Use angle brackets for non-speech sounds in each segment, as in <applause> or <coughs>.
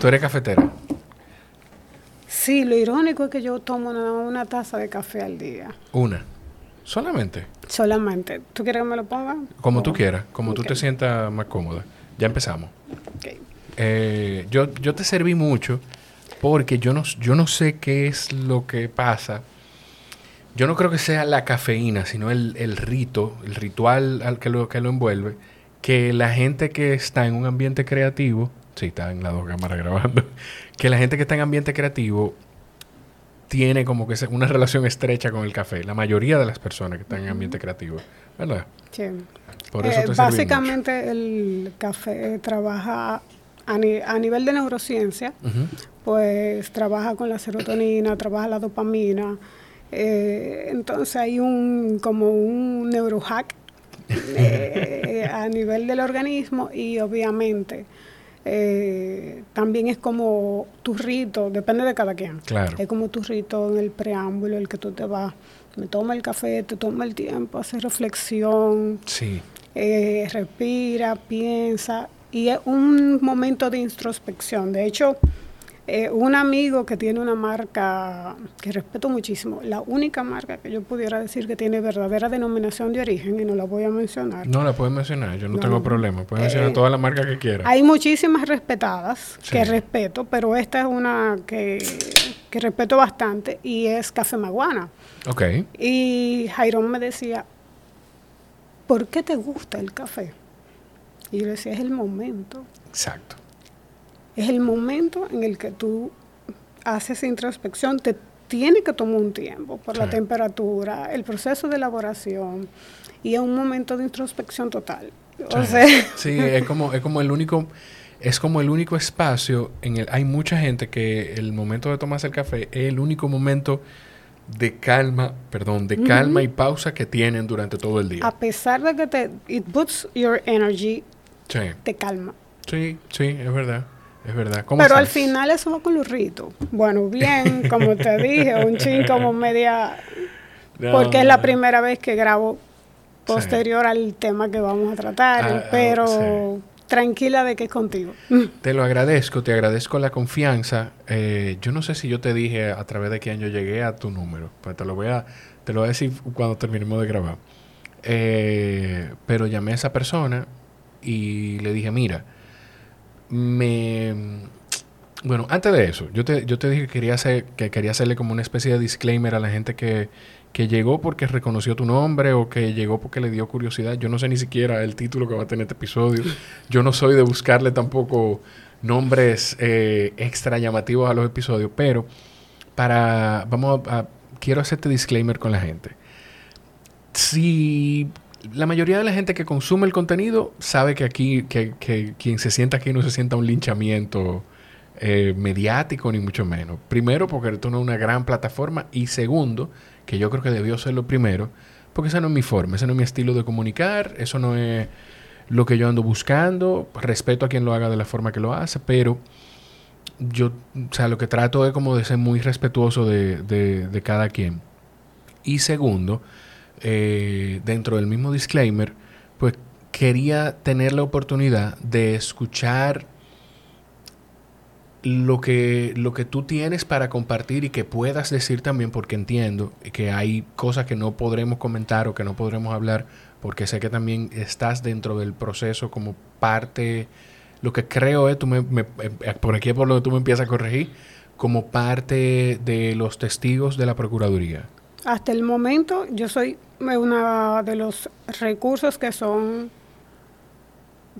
¿Tú eres cafetera? Sí, lo irónico es que yo tomo una, una taza de café al día. Una. Solamente. Solamente. ¿Tú quieres que me lo ponga? Como tú quieras, como tú te sientas más cómoda. Ya empezamos. Ok. Eh, yo, yo te serví mucho porque yo no, yo no sé qué es lo que pasa. Yo no creo que sea la cafeína, sino el, el rito, el ritual al que lo, que lo envuelve, que la gente que está en un ambiente creativo, sí, está en las dos cámaras grabando, <laughs> que la gente que está en ambiente creativo tiene como que una relación estrecha con el café. La mayoría de las personas que están en ambiente creativo, ¿verdad? Sí. Por eso Eh, te básicamente el café trabaja a, ni- a nivel de neurociencia, pues trabaja con la serotonina, trabaja la dopamina. eh, entonces hay un como un neurohack <laughs> eh, a nivel del organismo y obviamente eh, también es como tu rito, depende de cada quien. Claro. Es como tu rito en el preámbulo, el que tú te vas, me toma el café, te toma el tiempo, hace reflexión, Sí. eh, respira, piensa, y es un momento de introspección. De hecho, eh, un amigo que tiene una marca que respeto muchísimo, la única marca que yo pudiera decir que tiene verdadera denominación de origen, y no la voy a mencionar. No la puedes mencionar, yo no, No, tengo problema. Puedes Eh, mencionar toda la marca que quieras. Hay muchísimas respetadas Sí. que respeto, pero esta es una que, que respeto bastante y es Café Maguana. Ok. Y Jairón me decía, ¿por qué te gusta el café? Y yo le decía, es el momento. Exacto. Es el momento en el que tú haces introspección, te tiene que tomar un tiempo por la temperatura, el proceso de elaboración y es un momento de introspección total. O Sí. sea, <laughs> Sí, es como, es como el único, es como el único espacio en el, hay mucha gente que el momento de tomarse el café es el único momento de calma, perdón, de calma y pausa que tienen durante todo el día. a pesar de que te it boosts your energy, Sí, te calma. sí, sí, es verdad, es verdad. ¿Cómo Pero al final eso va con los ritos. Bueno, bien, como te dije, un chin como <laughs> media No, porque es la primera vez que grabo Sí. posterior al tema que vamos a tratar, Ah, ah, pero tranquila de que es contigo. Te lo agradezco, te agradezco la confianza. Eh, yo no sé si yo te dije a través de quién yo llegué a tu número, pues te lo voy a, te lo voy a decir cuando terminemos de grabar. Eh, pero llamé a esa persona y le dije, mira, me... Bueno, antes de eso, yo te, yo te dije que quería, hacer, que quería hacerle como una especie de disclaimer a la gente que, que llegó porque reconoció tu nombre o que llegó porque le dio curiosidad. Yo no sé ni siquiera el título que va a tener este episodio. <laughs> Yo no soy de buscarle tampoco nombres eh, extra llamativos a los episodios, pero para... Vamos a, a- Quiero hacerte disclaimer con la gente. Si la mayoría de la gente que consume el contenido sabe que aquí, que, que quien se sienta aquí no se sienta un linchamiento eh, mediático, ni mucho menos. Primero, porque esto no es una gran plataforma. Y segundo, que yo creo que debió ser lo primero, porque esa no es mi forma, ese no es mi estilo de comunicar, eso no es lo que yo ando buscando. Respeto a quien lo haga de la forma que lo hace, pero yo, o sea, lo que trato es como de ser muy respetuoso de, de- de cada quien. Y segundo, eh, dentro del mismo disclaimer, pues quería tener la oportunidad de escuchar lo que, lo que tú tienes para compartir y que puedas decir también, porque entiendo que hay cosas que no podremos comentar o que no podremos hablar, porque sé que también estás dentro del proceso como parte, lo que creo es, tú me, eh, por aquí por lo que tú me empiezas a corregir, como parte de los testigos de la Procuraduría. Hasta el momento yo soy uno de los recursos que son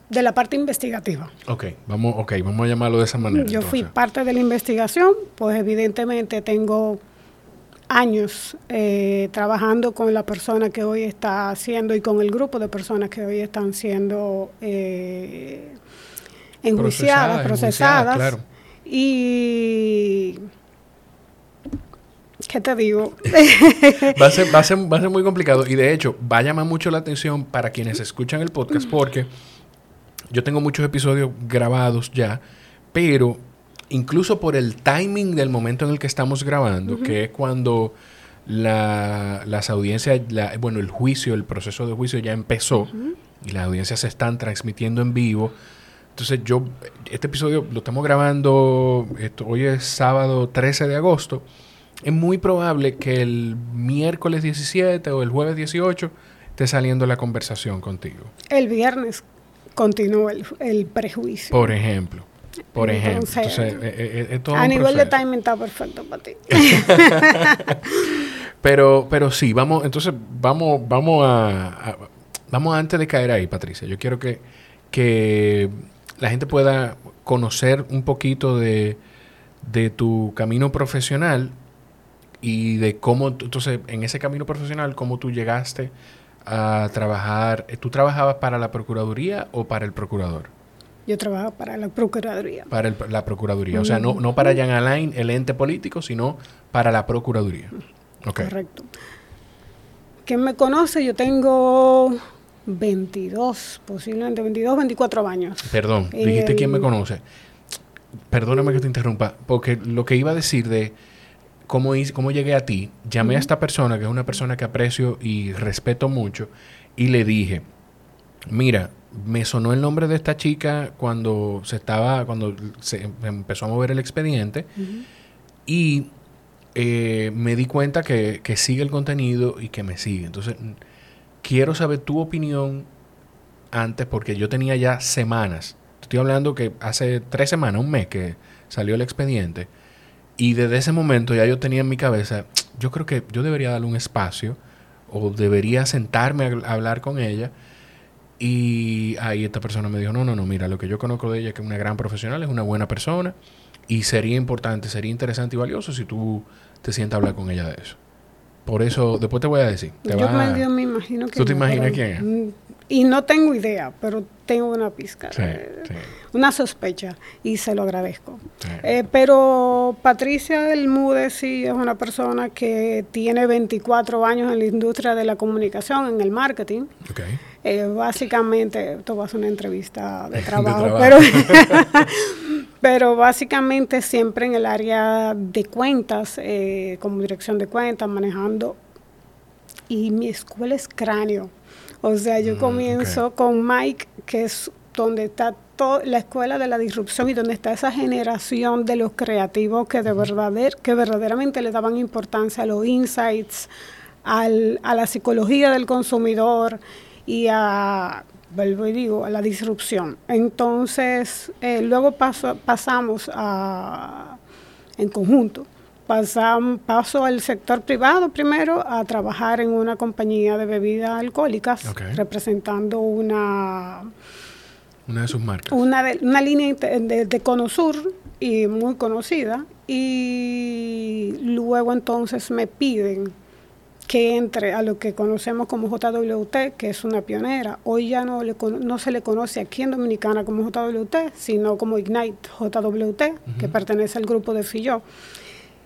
de la parte investigativa. Ok, vamos, okay, vamos a llamarlo de esa manera. Yo fui parte de la investigación, pues evidentemente tengo años eh, trabajando con la persona que hoy está haciendo y con el grupo de personas que hoy están siendo eh, enjuiciadas, Procesadas, procesadas. claro. Y... ¿Qué te digo? Va a, ser, va, a ser, va a ser muy complicado y de hecho va a llamar mucho la atención para quienes escuchan el podcast porque yo tengo muchos episodios grabados ya, pero incluso por el timing del momento en el que estamos grabando, que es cuando la- las audiencias, la- bueno, el juicio, el proceso de juicio ya empezó y las audiencias se están transmitiendo en vivo. Entonces yo, este episodio lo estamos grabando, esto, hoy es sábado 13 de agosto. Es muy probable que el miércoles 17 o el jueves 18 esté saliendo la conversación contigo. El viernes continúa el, el prejuicio. Por ejemplo. Por ejemplo. Entonces, eh, eh, es todo a nivel de timing está perfecto para ti. <laughs> Pero, pero sí, vamos, entonces vamos, vamos a, a- vamos antes de caer ahí, Patricia. Yo quiero que, que la gente pueda conocer un poquito de, de tu camino profesional y de cómo, entonces, en ese camino profesional, cómo tú llegaste a trabajar. ¿Tú trabajabas para la Procuraduría o para el Procurador? Yo trabajo para la Procuraduría. Para el- la Procuraduría. O sea, no, no para Jan Alain, el ente político, sino para la Procuraduría. Correcto. ¿Quién me conoce? Yo tengo 22, posiblemente 22, 24 años. Perdón, dijiste el- quién me conoce. Perdóname que te interrumpa, porque lo que iba a decir de cómo, hice- cómo llegué a ti, llamé a esta persona, que es una persona que aprecio y respeto mucho, y le dije, mira, me sonó el nombre de esta chica cuando se estaba, cuando se empezó a mover el expediente, y eh, me di cuenta que, que sigue el contenido y que me sigue. Entonces, quiero saber tu opinión antes, porque yo tenía ya semanas. Estoy hablando que hace tres semanas, un mes que salió el expediente. Y desde ese momento ya yo tenía en mi cabeza, yo creo que yo debería darle un espacio o debería sentarme a hablar con ella. Y ahí esta persona me dijo, no, no, no, mira, lo que yo conozco de ella es que es una gran profesional, es una buena persona y sería importante, sería interesante y valioso si tú te sientas a hablar con ella de eso. Por eso, después te voy a decir. Te Yo va- me, imagino que... ¿Tú te no, imaginas pero- quién es? Y no tengo idea, pero tengo una pizca. Sí, eh, sí, Una sospecha y se lo agradezco. sí. Eh, pero Patricia del Mude sí es una persona que tiene 24 años en la industria de la comunicación, en el marketing. Eh, básicamente, esto va a ser una entrevista de <laughs> De trabajo, pero, <laughs> pero básicamente siempre en el área de cuentas, como dirección de cuentas, manejando. Y mi escuela es cráneo. O sea, yo Mm, comienzo con Mike, que es donde está to- la escuela de la disrupción y donde está esa generación de los creativos que, de verdader, que verdaderamente le daban importancia a los insights, al- a la psicología del consumidor y a, vuelvo y digo, a la disrupción. Entonces, eh, luego paso- pasamos a, en conjunto, pasam- paso al sector privado primero a trabajar en una compañía de bebidas alcohólicas, representando una, Una de sus marcas. una, de- una línea de, de Cono Sur y muy conocida. Y luego entonces me piden que entre a lo que conocemos como JWT, que es una pionera. Hoy ya no, le no se le conoce aquí en Dominicana como JWT, sino como Ignite JWT, que pertenece al grupo de Filló.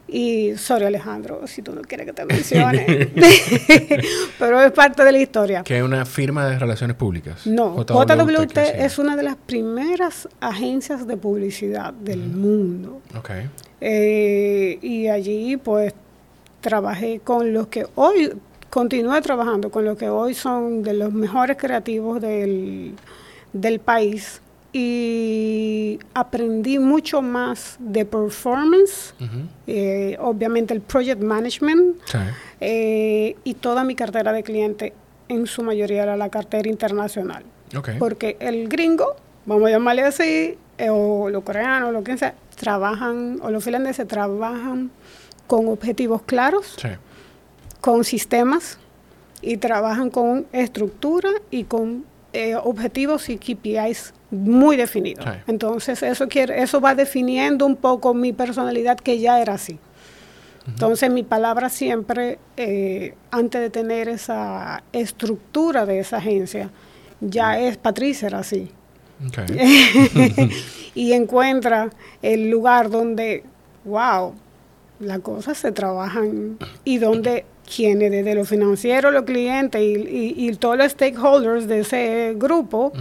Y sorry Alejandro, si tú no quieres que te mencione, <laughs> pero es parte de la historia. Que es una firma de relaciones públicas. No, JWT, sí. es una de las primeras agencias de publicidad del mundo. Ok. Eh, y allí pues trabajé con los que hoy, continué trabajando con los que hoy son de los mejores creativos del, del país y aprendí mucho más de performance, eh, obviamente el project management Sí. eh, y toda mi cartera de cliente en su mayoría era la cartera internacional. Porque el gringo, vamos a llamarle así, eh, o los coreanos, lo que sea, trabajan, o los finlandeses trabajan con objetivos claros, Sí. con sistemas, y trabajan con estructura y con objetivos y KPIs muy definidos. Sí. Entonces, eso, quiere, eso va definiendo un poco mi personalidad, que ya era así. Entonces, mi palabra siempre, eh, antes de tener esa estructura de esa agencia, ya es Patricia, era así. <laughs> Y encuentra el lugar donde, wow, las cosas se trabajan y donde quienes desde lo financiero, los clientes y, y- y todos los stakeholders de ese grupo.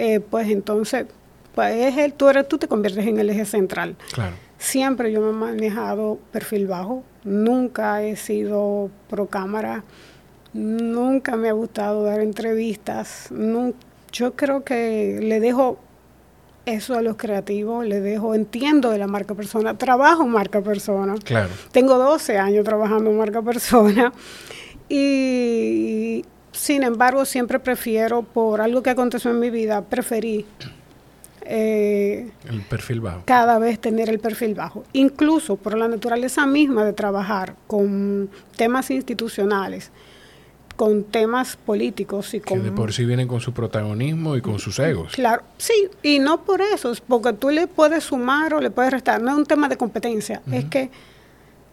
Eh, pues entonces, pues es el, tú, eres, tú te conviertes en el eje central. Claro. Siempre yo me he manejado perfil bajo, nunca he sido pro cámara, nunca me ha gustado dar entrevistas, nun- yo creo que le dejo eso a los creativos le dejo, entiendo de la marca persona, trabajo marca persona. Claro. Tengo 12 años trabajando en marca persona y sin embargo siempre prefiero, por algo que aconteció en mi vida, preferí eh, el perfil bajo. Cada vez tener el perfil bajo. Incluso por la naturaleza misma de trabajar con temas institucionales, con temas políticos y con... Que de por sí vienen con su protagonismo y con sus egos. Claro, sí, y no por eso, es porque tú le puedes sumar o le puedes restar, no es un tema de competencia, es que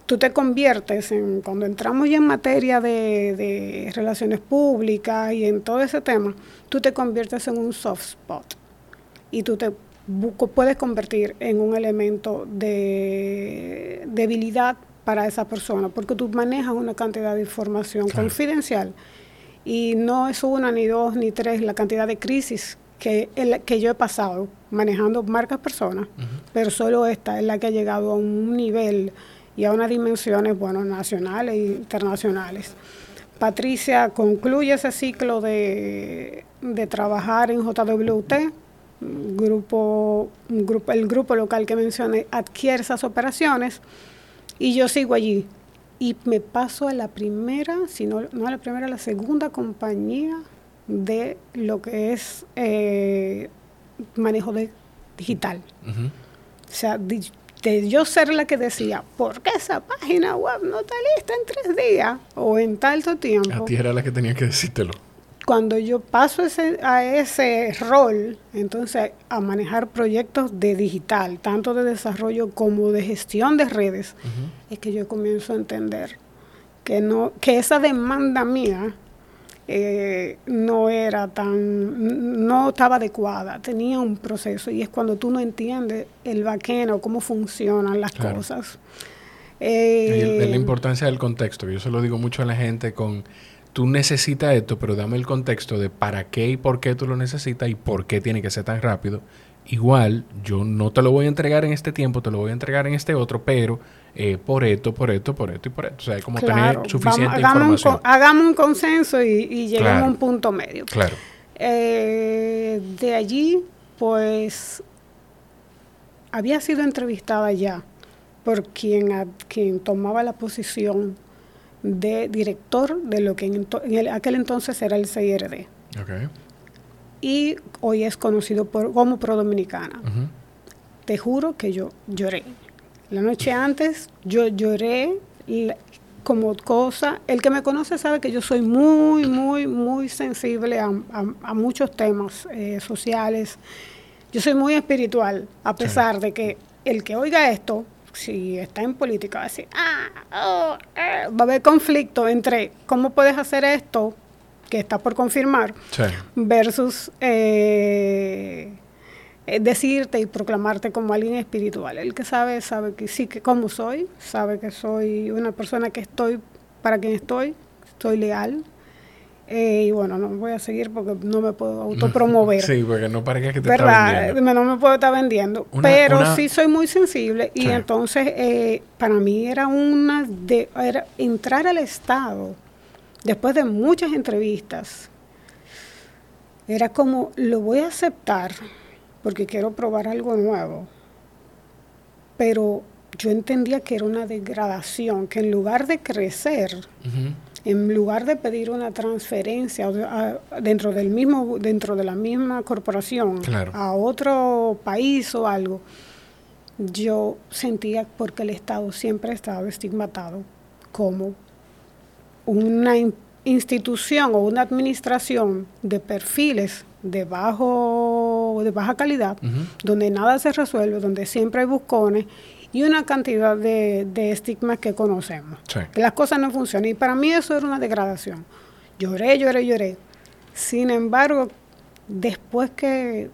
tú te conviertes en, cuando entramos ya en materia de, de relaciones públicas y en todo ese tema, tú te conviertes en un soft spot. Y tú te puedes convertir en un elemento de debilidad para esa persona, porque tú manejas una cantidad de información confidencial. Y no es una, ni dos, ni tres la cantidad de crisis que, que yo he pasado manejando marcas personas, pero solo esta es la que ha llegado a un nivel y a unas dimensiones, bueno, nacionales e internacionales. Patricia concluye ese ciclo de, de trabajar en JWT, grupo, grupo, el grupo local que mencioné adquiere esas operaciones y yo sigo allí. Y me paso a la primera, si no, no a la primera, a la segunda compañía de lo que es eh, manejo de digital. O sea, de, yo ser la que decía, ¿por qué esa página web no está lista en tres días o en tanto tiempo? A ti era la que tenía que decírtelo cuando yo paso ese, a ese rol, entonces a manejar proyectos de digital, tanto de desarrollo como de gestión de redes, es que yo comienzo a entender que no, que esa demanda mía eh, no era tan, no estaba adecuada, tenía un proceso y es cuando tú no entiendes el vaqueno, cómo funcionan las cosas. Eh, la importancia del contexto, yo se lo digo mucho a la gente con tú necesitas esto, pero dame el contexto de para qué y por qué tú lo necesitas y por qué tiene que ser tan rápido. Igual, yo no te lo voy a entregar en este tiempo, te lo voy a entregar en este otro, pero eh, por esto, por esto, por esto y por esto. O sea, hay como tener suficiente información. hagamos un consenso y, lleguemos a un punto medio. Claro. Eh, de allí, pues, había sido entrevistada ya por quien, quien tomaba la posición de director de lo que en, aquel entonces era el CIRD. Y hoy es conocido por, como Pro Dominicana. Te juro que yo lloré. La noche antes yo lloré como cosa. El que me conoce sabe que yo soy muy, muy, muy sensible a, muchos temas eh, sociales. Yo soy muy espiritual, a pesar de que el que oiga esto si está en política, va a decir, ah, oh, eh", va a haber conflicto entre cómo puedes hacer esto, que está por confirmar, versus eh, decirte y proclamarte como alguien espiritual. El que sabe, sabe que sí, que como soy, sabe que soy una persona que estoy para quien estoy, estoy leal, eh, y bueno, no voy a seguir porque no me puedo autopromover. <laughs> sí, porque no parece que te está vendiendo. No me puedo estar vendiendo. pero sí soy muy sensible y entonces eh, para mí era una de era entrar al Estado después de muchas entrevistas. Era como, lo voy a aceptar porque quiero probar algo nuevo. Pero yo entendía que era una degradación, que en lugar de crecer, en lugar de pedir una transferencia dentro del mismo dentro de la misma corporación a otro país o algo yo sentía porque el Estado siempre ha estado estigmatado como una institución o una administración de perfiles de bajo de baja calidad donde nada se resuelve donde siempre hay buscones y una cantidad de, estigmas que conocemos. Que las cosas no funcionan. Y para mí eso era una degradación. Lloré, lloré, lloré. Sin embargo, después que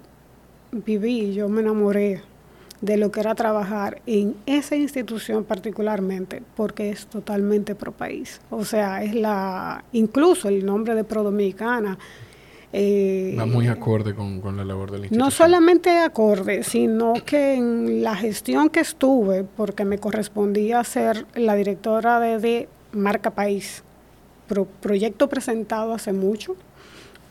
viví, yo me enamoré de lo que era trabajar en esa institución particularmente, porque es totalmente pro país. O sea, es la, incluso el nombre de Pro Dominicana eh, Va muy acorde con, la labor del instituto. No solamente acorde, sino que en la gestión que estuve, porque me correspondía ser la directora de, Marca País, proyecto presentado hace mucho,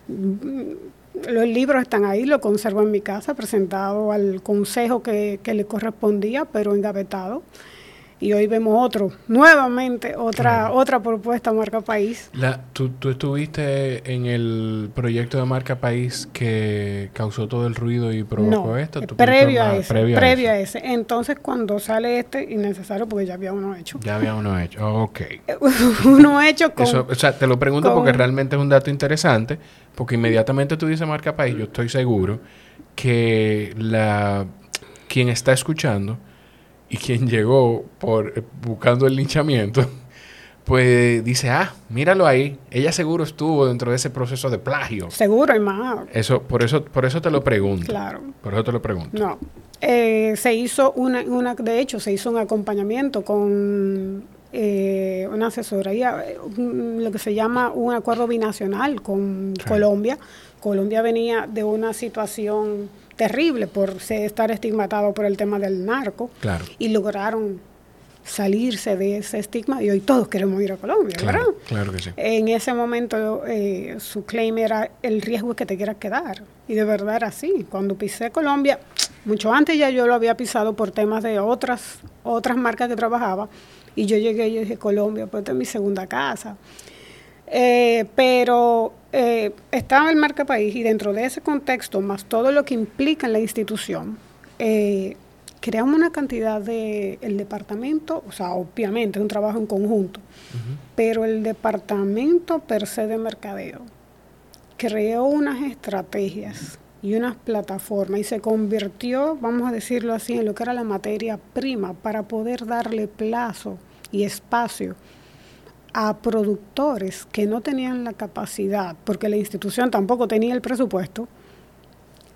los libros están ahí, lo conservo en mi casa, presentado al consejo que, que le correspondía, pero engavetado y hoy vemos otro, nuevamente otra otra propuesta Marca País. La, ¿tú, ¿tú, estuviste en el proyecto de Marca País que causó todo el ruido y provocó esto? previo, a, ese, previo, a, ese. Entonces cuando sale este, innecesario porque ya había uno hecho. Ya había uno hecho, <laughs> ok. uno hecho con... o sea, te lo pregunto porque realmente es un dato interesante, porque inmediatamente tú dices Marca País, yo estoy seguro que la quien está escuchando y quien llegó por eh, buscando el linchamiento, <laughs> pues dice, ah, míralo ahí, ella seguro estuvo dentro de ese proceso de plagio. Seguro, más. Eso, por eso, por eso te lo pregunto. Claro. Por eso te lo pregunto. No. Eh, se hizo una, una, de hecho, se hizo un acompañamiento con eh, una asesoría, lo que se llama un acuerdo binacional con Colombia. Colombia venía de una situación terrible por estar estigmatado por el tema del narco. Y lograron salirse de ese estigma y hoy todos queremos ir a Colombia, ¿verdad? Claro que sí. En ese momento eh, su claim era el riesgo es que te quieras quedar. Y de verdad era así. Cuando pisé Colombia, mucho antes ya yo lo había pisado por temas de otras, otras marcas que trabajaba. Y yo llegué y dije, Colombia, pues esta es mi segunda casa. Eh, pero eh, estaba el marca país y dentro de ese contexto, más todo lo que implica en la institución, eh, creamos una cantidad de el departamento, o sea, obviamente es un trabajo en conjunto, pero el departamento per se de mercadeo creó unas estrategias y unas plataformas y se convirtió, vamos a decirlo así, en lo que era la materia prima para poder darle plazo y espacio a productores que no tenían la capacidad, porque la institución tampoco tenía el presupuesto,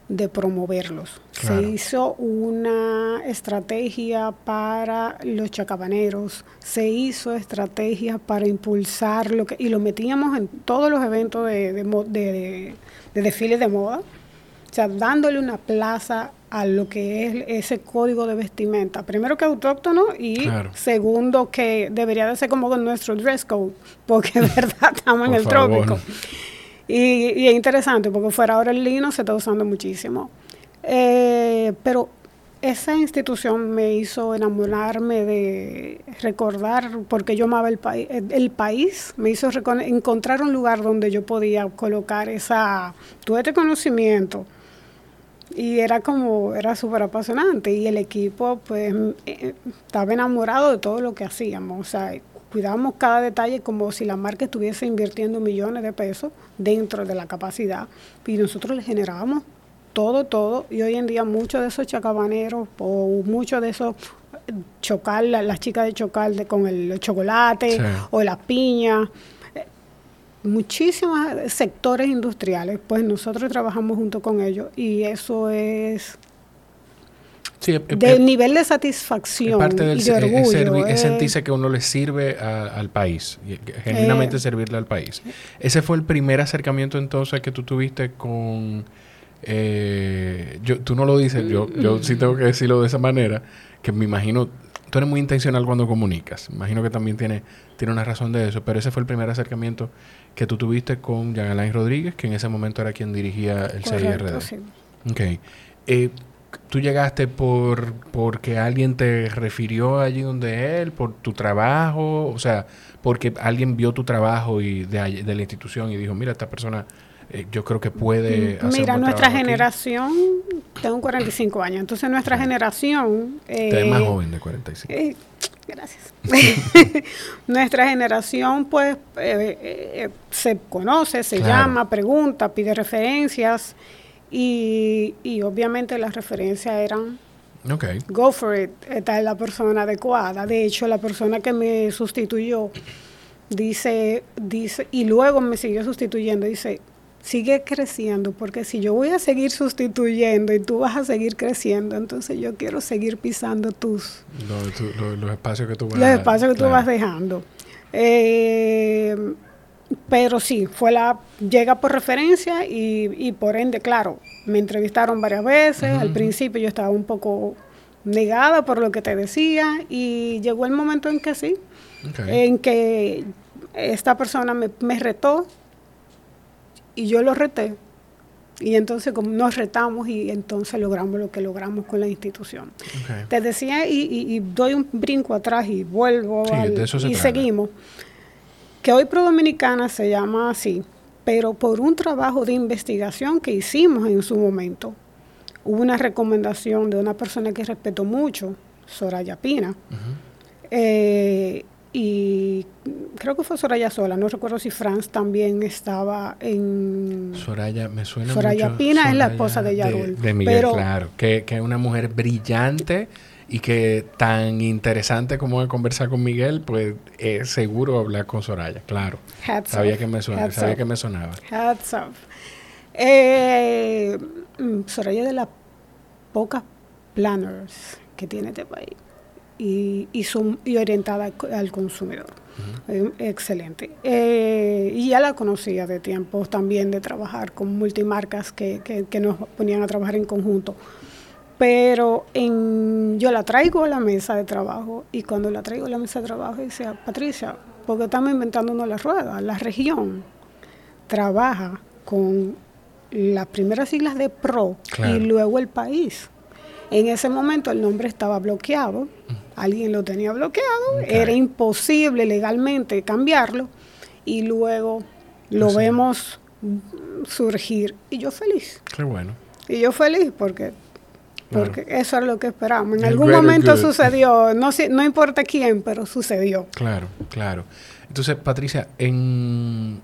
de promoverlos. Se hizo una estrategia para los chacabaneros, se hizo estrategia para impulsar lo que, y lo metíamos en todos los eventos de, de, de, de desfiles de moda, o sea, dándole una plaza a lo que es ese código de vestimenta. Primero que autóctono y segundo que debería de ser como con nuestro dress code, porque de <laughs> verdad estamos en el trópico. Y, es interesante porque fuera ahora el lino se está usando muchísimo. Eh, pero esa institución me hizo enamorarme de recordar, porque yo amaba el, país el país, me hizo encontrar un lugar donde yo podía colocar esa, todo este conocimiento y era como, era súper apasionante. Y el equipo pues eh, estaba enamorado de todo lo que hacíamos, o sea, cuidábamos cada detalle como si la marca estuviese invirtiendo millones de pesos dentro de la capacidad. Y nosotros le generábamos todo, todo. Y hoy en día muchos de esos chacabaneros o muchos de esos chocal, las chicas de chocal de, con el chocolate o las piñas, muchísimos sectores industriales, pues nosotros trabajamos junto con ellos y eso es del nivel de satisfacción parte del, y de orgullo. Es, sentirse que uno le sirve al país, genuinamente eh, servirle al país. Ese fue el primer acercamiento entonces que tú tuviste con... Eh, yo, tú no lo dices, yo, yo sí tengo que decirlo de esa manera, que me imagino tú eres muy intencional cuando comunicas. Imagino que también tiene, tiene una razón de eso, pero ese fue el primer acercamiento que tú tuviste con Jean Alain Rodríguez, que en ese momento era quien dirigía el CIRD. Sí. Ok. Eh, ¿Tú llegaste por porque alguien te refirió allí donde él, por tu trabajo? O sea, porque alguien vio tu trabajo y de, de la institución y dijo, mira, esta persona eh, yo creo que puede hacer Mira, nuestra generación, tengo 45 años, entonces nuestra generación... Eh, más joven de 45. Eh, gracias. <laughs> nuestra generación pues eh, se conoce, se llama, pregunta, pide referencias y, y obviamente las referencias eran Okay. Go for it. Esta es la persona adecuada. De hecho, la persona que me sustituyó dice, dice, y luego me siguió sustituyendo, dice, sigue creciendo, porque si yo voy a seguir sustituyendo y tú vas a seguir creciendo, entonces yo quiero seguir pisando tus... los espacios que tú vas Los espacios que tú vas dejando. Eh, pero sí, fue la llega por referencia y, por ende, claro, me entrevistaron varias veces. Al principio yo estaba un poco negada por lo que te decía y llegó el momento en que sí, en que esta persona me, me retó y yo lo reté. Y entonces como nos retamos y entonces logramos lo que logramos con la institución. Te decía, y, doy un brinco atrás y vuelvo y seguimos, que hoy Pro Dominicana se llama así, pero por un trabajo de investigación que hicimos en su momento, hubo una recomendación de una persona que respeto mucho, Soraya Pina, y creo que fue Soraya sola, no recuerdo si Franz también estaba en... Soraya, me suena Soraya Pina es la esposa de Yarul. De, Miguel, claro, que, que es una mujer brillante y que tan interesante como es conversar con Miguel, pues es seguro hablar con Soraya, claro. sabía, que me sonaba, sabía que me sonaba. Hats off. Eh, mm, Soraya de las pocas planners que tiene este país y, y, y orientada al, consumidor. Eh, excelente. Eh, y ya la conocía de tiempos también de trabajar con multimarcas que, que, nos ponían a trabajar en conjunto. Pero en, yo la traigo a la mesa de trabajo y cuando la traigo a la mesa de trabajo decía, Patricia, porque estamos inventando una la rueda, la región trabaja con las primeras siglas de PRO y luego el país. En ese momento el nombre estaba bloqueado, alguien lo tenía bloqueado, era imposible legalmente cambiarlo y luego lo vemos surgir y yo feliz. Qué bueno. Y yo feliz porque porque eso es lo que esperamos. En algún momento sucedió, no no importa quién, pero sucedió. Claro, claro. Entonces, Patricia, en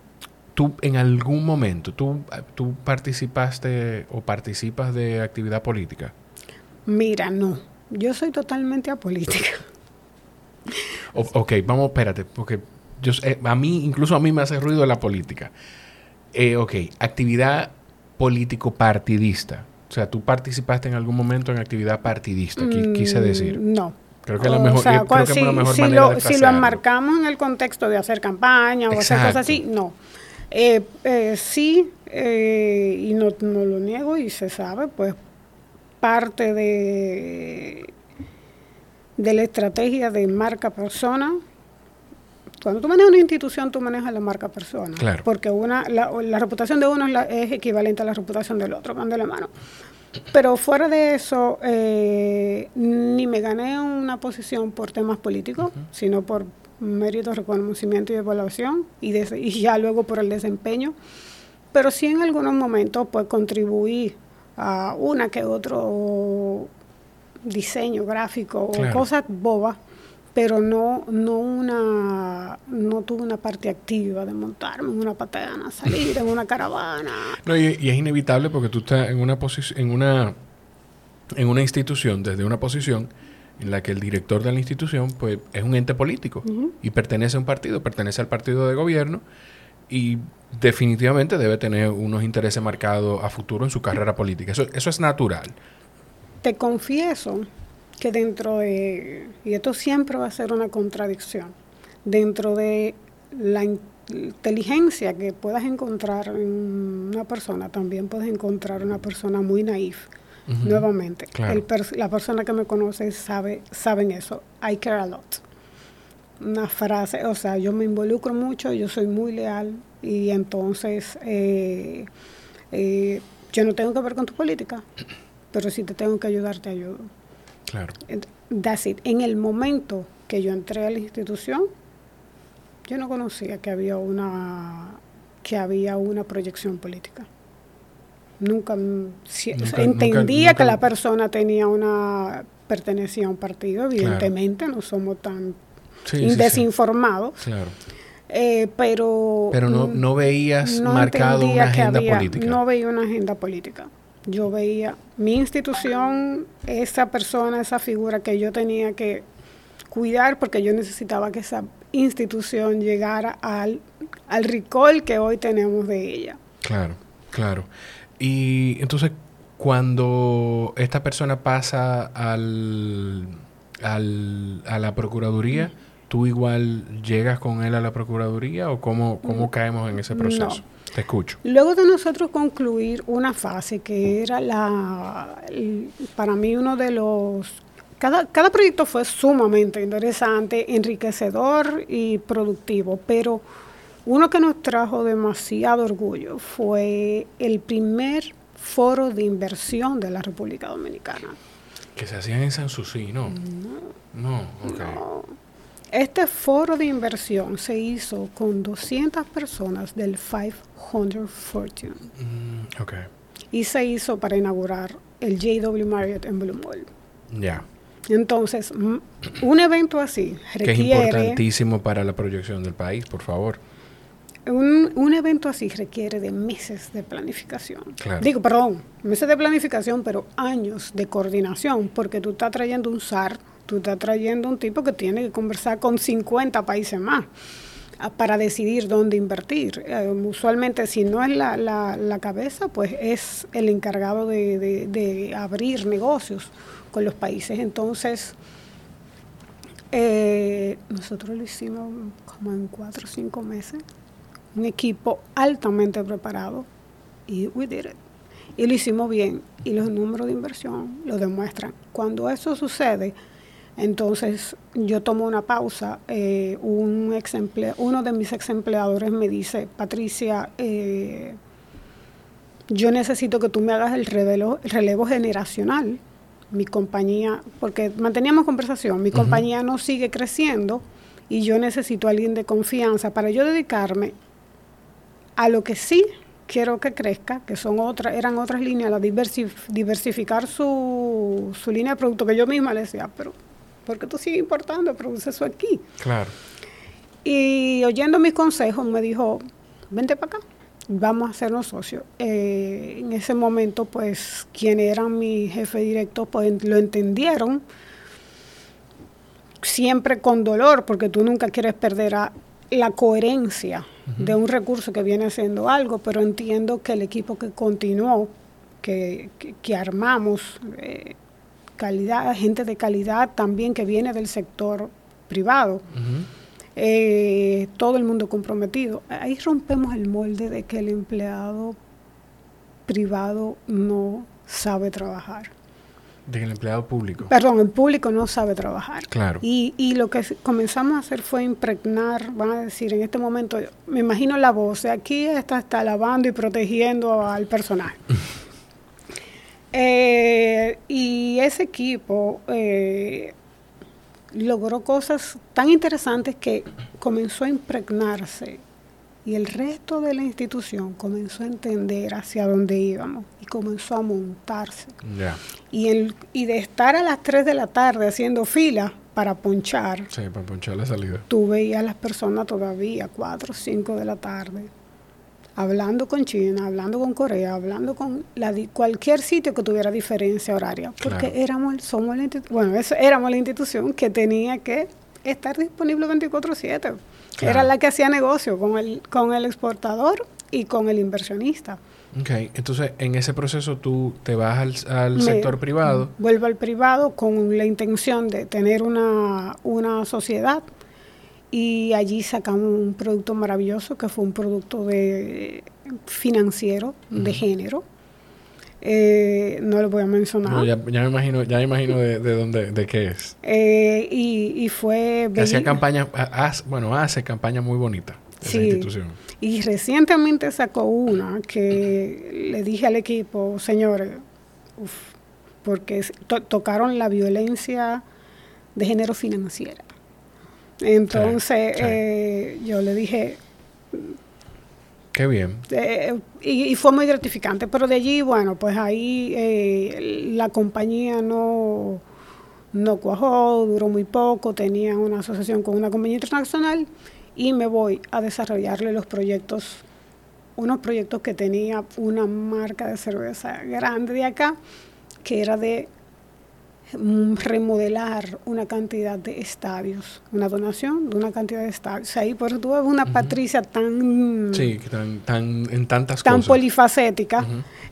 tú en algún momento tú, tú participaste o participas de actividad política. Mira, no. Yo soy totalmente apolítica. ok, vamos, espérate, porque yo, a mí, incluso a mí me hace ruido la política. Eh, ok, actividad político-partidista. O sea, tú participaste en algún momento en actividad partidista, quise mm, decir. No. Creo que, la mejor, creo que si, la mejor si manera lo, Si lo enmarcamos en el contexto de hacer campaña o hacer cosas así, no. Eh, eh, sí, eh, y no, no lo niego y se sabe, pues parte de, de la estrategia de marca persona. Cuando tú manejas una institución, tú manejas la marca persona. Porque una, la, la, reputación de uno es, equivalente a la reputación del otro, van de la mano. Pero fuera de eso, eh, ni me gané una posición por temas políticos, sino por mérito, reconocimiento y evaluación, y, y ya luego por el desempeño. Pero sí en algunos momentos, pues contribuí a una que otro diseño gráfico o cosas bobas, pero no, no una, no tuve una parte activa de montarme en una patana, salir en una <laughs> caravana. No, y, es inevitable porque tú estás en una posición, en una, en una institución, desde una posición en la que el director de la institución pues es un ente político y pertenece a un partido, pertenece al partido de gobierno y definitivamente debe tener unos intereses marcados a futuro en su carrera política. Eso, eso es natural. Te confieso que dentro de, y esto siempre va a ser una contradicción, dentro de la inteligencia que puedas encontrar en una persona, también puedes encontrar una persona muy naif. Nuevamente, la persona que me conoce sabe, saben eso. I care a lot una frase, o sea, yo me involucro mucho, yo soy muy leal y entonces eh, eh, yo no tengo que ver con tu política, pero si te tengo que ayudar, te ayudo. Claro. That's it. En el momento que yo entré a la institución, yo no conocía que había una que había una proyección política. Nunca, entendía que la persona tenía una pertenecía a un partido, evidentemente no somos tan desinformados. Claro. Eh, pero pero no, no veías marcado una agenda política. No veía una agenda política. Yo veía mi institución, esa persona, esa figura que yo tenía que cuidar porque yo necesitaba que esa institución llegara al, al recall que hoy tenemos de ella. Claro, claro. Y entonces, cuando esta persona pasa al, al a la Procuraduría, ¿tú igual llegas con él a la Procuraduría o cómo, cómo caemos en ese proceso? Te escucho. Luego de nosotros concluir una fase que era la, para mí uno de los cada, cada, proyecto fue sumamente interesante, enriquecedor y productivo, pero uno que nos trajo demasiado orgullo fue el primer foro de inversión de la República Dominicana. Que se hacían en Sanssouci, ¿no? No, ok. No. Este foro de inversión se hizo con 200 personas del 500 Fortune Mm, y se hizo para inaugurar el JW Marriott en Blue Mall. Ya. Entonces, un evento así Que es requiere importantísimo para la proyección del país, por favor. un, un evento así requiere de meses de planificación. Claro. Digo, perdón, meses de planificación, pero años de coordinación, porque tú estás trayendo un SAR, tú estás trayendo un tipo que tiene que conversar con 50 países más ah, para decidir dónde invertir. Eh, usualmente, si no es la, la- la cabeza, pues es el encargado de, de- de abrir negocios con los países. Entonces, eh, nosotros lo hicimos como en cuatro o cinco meses. Un equipo altamente preparado y we did it. Y lo hicimos bien y los números de inversión lo demuestran. Cuando eso sucede, entonces yo tomo una pausa. eh, un ex uno de mis ex empleadores me dice, Patricia, eh, yo necesito que tú me hagas el relevo, el relevo generacional. Mi compañía, porque manteníamos conversación, mi compañía no sigue creciendo y yo necesito a alguien de confianza para yo dedicarme a lo que sí quiero que crezca, que son otras, eran otras líneas, la diversif- diversificar su, su línea de producto, que yo misma le decía, pero ¿por qué tú sigues importando? Produce eso aquí. Claro. Y oyendo mis consejos me dijo, vente para acá, vamos a hacernos socios. Eh, en ese momento, pues, quienes eran mi jefe directo, pues lo entendieron, siempre con dolor, porque tú nunca quieres perder a la coherencia de un recurso que viene haciendo algo, pero entiendo que el equipo que continuó, que, que, que armamos, eh, calidad, gente de calidad también que viene del sector privado, eh, todo el mundo comprometido. Ahí rompemos el molde de que el empleado privado no sabe trabajar. Del empleado público. Perdón, el público no sabe trabajar. Claro. Y, y lo que comenzamos a hacer fue impregnar, van a decir, en este momento, me imagino la voz, aquí está, está lavando y protegiendo al personal. <laughs> Eh, y ese equipo eh, logró cosas tan interesantes que comenzó a impregnarse y el resto de la institución comenzó a entender hacia dónde íbamos y comenzó a montarse. Y, el, y de estar a las 3 de la tarde haciendo fila para ponchar, Sí, para ponchar la salida. tú veías a las personas todavía 4 o 5 de la tarde, hablando con China, hablando con Corea, hablando con la, di- cualquier sitio que tuviera diferencia horaria, porque Claro. éramos, somos la bueno, eso, éramos la institución que tenía que estar disponible 24/7. Claro. Era la que hacía negocio con el, con el exportador y con el inversionista. Ok, entonces en ese proceso tú te vas al, al Me- sector privado. Vuelvo al privado con la intención de tener una, una sociedad y allí sacamos un producto maravilloso que fue un producto de financiero de género. Eh, no lo voy a mencionar. No, ya, ya me imagino, ya me imagino de, de dónde, de qué es. Eh, y, y fue hacía belli- campaña, ha- hace- bueno, hace campaña muy bonita esa Sí. institución. Y recientemente sacó una que le dije al equipo, señores, uf, porque to- tocaron la violencia de género financiera. Entonces sí. eh, yo le dije, Qué bien. eh, y, y fue muy gratificante, pero de allí, bueno, pues ahí eh, la compañía no, no cuajó, duró muy poco, tenía una asociación con una compañía internacional y me voy a desarrollarle los proyectos, unos proyectos que tenía una marca de cerveza grande de acá, que era de remodelar una cantidad de estadios, una donación de una cantidad de estadios. Ahí por eso tuve una. Patricia tan Sí, tan, tan, en tantas tan cosas. polifacética,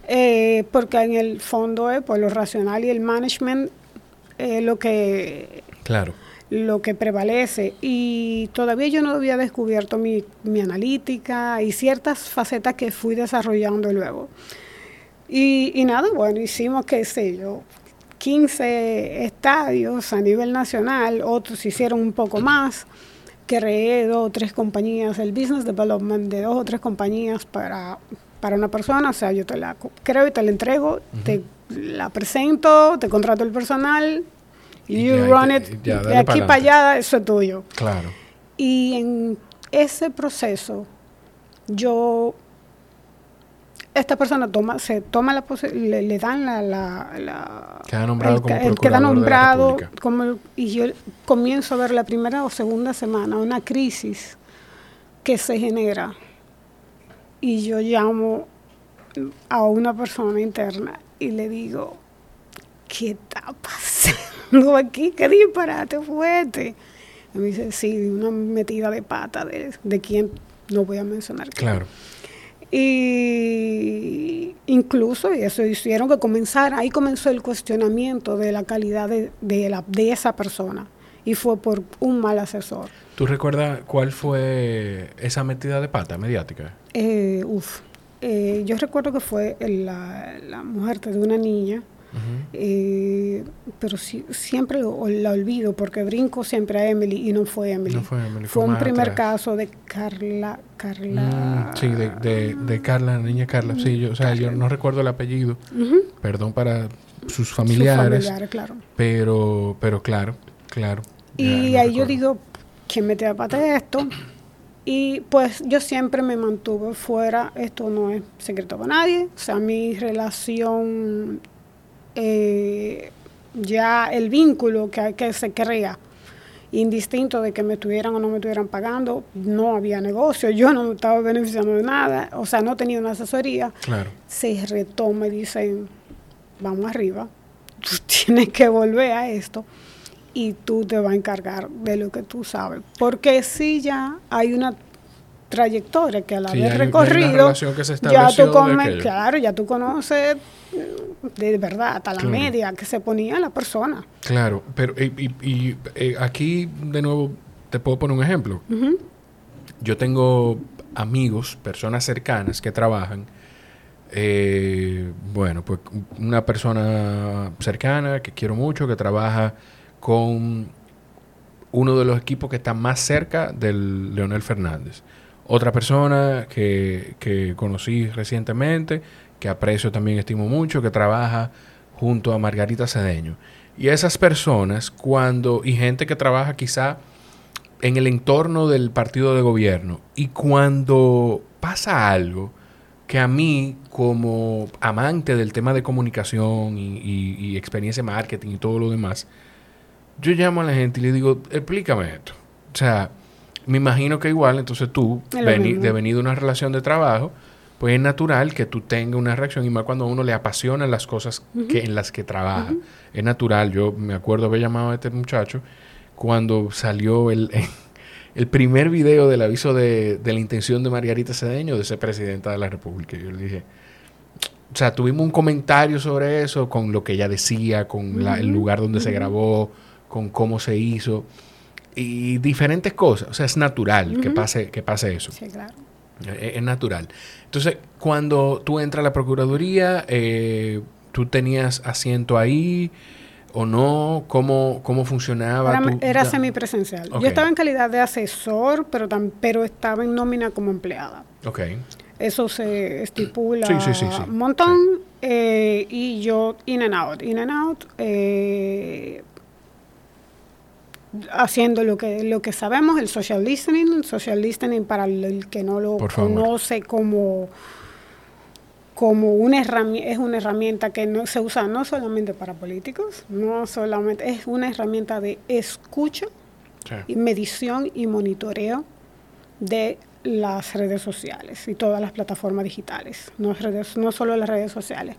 eh, porque en el fondo es pues, lo racional y el management eh, lo que Claro. lo que prevalece y todavía yo no había descubierto mi, mi analítica y ciertas facetas que fui desarrollando luego. Y, y nada, bueno, hicimos, qué sé yo, 15 estadios a nivel nacional, otros hicieron un poco más, creé dos o tres compañías, el business development de dos o tres compañías para, para una persona, o sea, yo te la creo y te la entrego, te la presento, te contrato el personal, y you run it, de aquí para allá, eso es tuyo. Claro. Y en ese proceso, yo esta persona toma, se toma la le, le dan la, la, queda nombrado el, como el queda nombrado como y yo comienzo a ver la primera o segunda semana una crisis que se genera y yo llamo a una persona interna y le digo ¿qué está pasando aquí? ¿qué disparate fuerte? Y me dice sí, una metida de pata de, de quien no voy a mencionar claro y incluso y eso hicieron que comenzara, ahí comenzó el cuestionamiento de la calidad de, de, la, de esa persona y fue por un mal asesor. ¿Tú recuerdas cuál fue esa metida de pata mediática? Eh, uf, eh, yo recuerdo que fue la, la muerte de una niña eh, pero siempre la olvido porque brinco siempre a Emily y no fue Emily. No fue Emily. Fue, un primer caso de Carla. Carla mm, sí, de, de, de, Carla, niña Carla. Sí, yo, o sea, yo no recuerdo el apellido. Perdón para sus familiares. Sus claro. Pero, pero claro, claro. Y ahí yo digo, ¿quién mete a pata de esto? Y pues yo siempre me mantuve fuera, esto no es secreto para nadie, o sea, mi relación eh, ya el vínculo que, que se crea, indistinto de que me estuvieran o no me estuvieran pagando, no había negocio, yo no me estaba beneficiando de nada, o sea, no tenía una asesoría, claro. se retoma y dicen, vamos arriba, tú <laughs> tienes que volver a esto y tú te vas a encargar de lo que tú sabes, porque si ya hay una trayectoria que a la vez recorrido, ya tú claro, ya tú conoces de verdad hasta la media que se ponía la persona. Claro, pero y, eh, aquí de nuevo te puedo poner un ejemplo. Yo tengo amigos, personas cercanas que trabajan. Eh, bueno, pues una persona cercana que quiero mucho, que trabaja con uno de los equipos que está más cerca del Leonel Fernández. Otra persona que, que conocí recientemente, que aprecio también, estimo mucho, que trabaja junto a Margarita Cedeño. Y esas personas, cuando, y gente que trabaja quizá en el entorno del partido de gobierno, y cuando pasa algo que a mí, como amante del tema de comunicación y, y, experiencia marketing y todo lo demás, yo llamo a la gente y le digo, explícame esto. O sea, me imagino que igual, entonces tú, vení, de venido de una relación de trabajo, pues es natural que tú tengas una reacción, y más cuando a uno le apasionan las cosas que, en las que trabaja. Es natural. Yo me acuerdo haber llamado a este muchacho cuando salió el, <laughs> el primer video del aviso de, de, la intención de Margarita Cedeño de ser presidenta de la República. Yo le dije, o sea, tuvimos un comentario sobre eso, con lo que ella decía, con el lugar donde se grabó, con cómo se hizo y diferentes cosas. O sea, es natural que, pase, que pase eso. Sí, claro. Es, natural. Entonces, cuando tú entras a la Procuraduría, eh, ¿tú tenías asiento ahí o no? ¿Cómo, cómo funcionaba? Era, era semipresencial. Yo estaba en calidad de asesor, pero, pero estaba en nómina como empleada. Ok. Eso se estipula un montón. Eh, y yo in and out, in and out. Eh, haciendo lo que, lo que sabemos, el social listening, social listening para el, que no lo conoce como, como una herramienta, es una herramienta que no se usa no solamente para políticos, no solamente, es una herramienta de escucha, y medición y monitoreo de las redes sociales y todas las plataformas digitales, no, redes, no solo las redes sociales.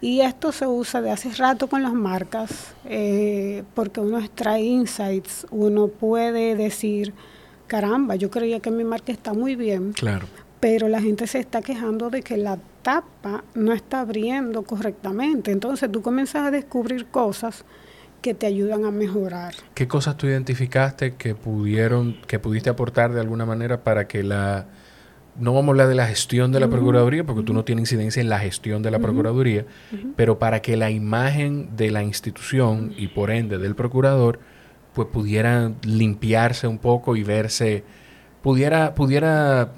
Y esto se usa de hace rato con las marcas, eh, porque uno extrae insights, uno puede decir, caramba, yo creía que mi marca está muy bien, claro. pero la gente se está quejando de que la tapa no está abriendo correctamente. Entonces tú comienzas a descubrir cosas que te ayudan a mejorar. ¿Qué cosas tú identificaste que pudieron, que pudiste aportar de alguna manera para que la no vamos a hablar de la gestión de la Procuraduría, porque tú no tienes incidencia en la gestión de la Procuraduría, pero para que la imagen de la institución y por ende del procurador pues pudiera limpiarse un poco y verse, pudiera, pudiera,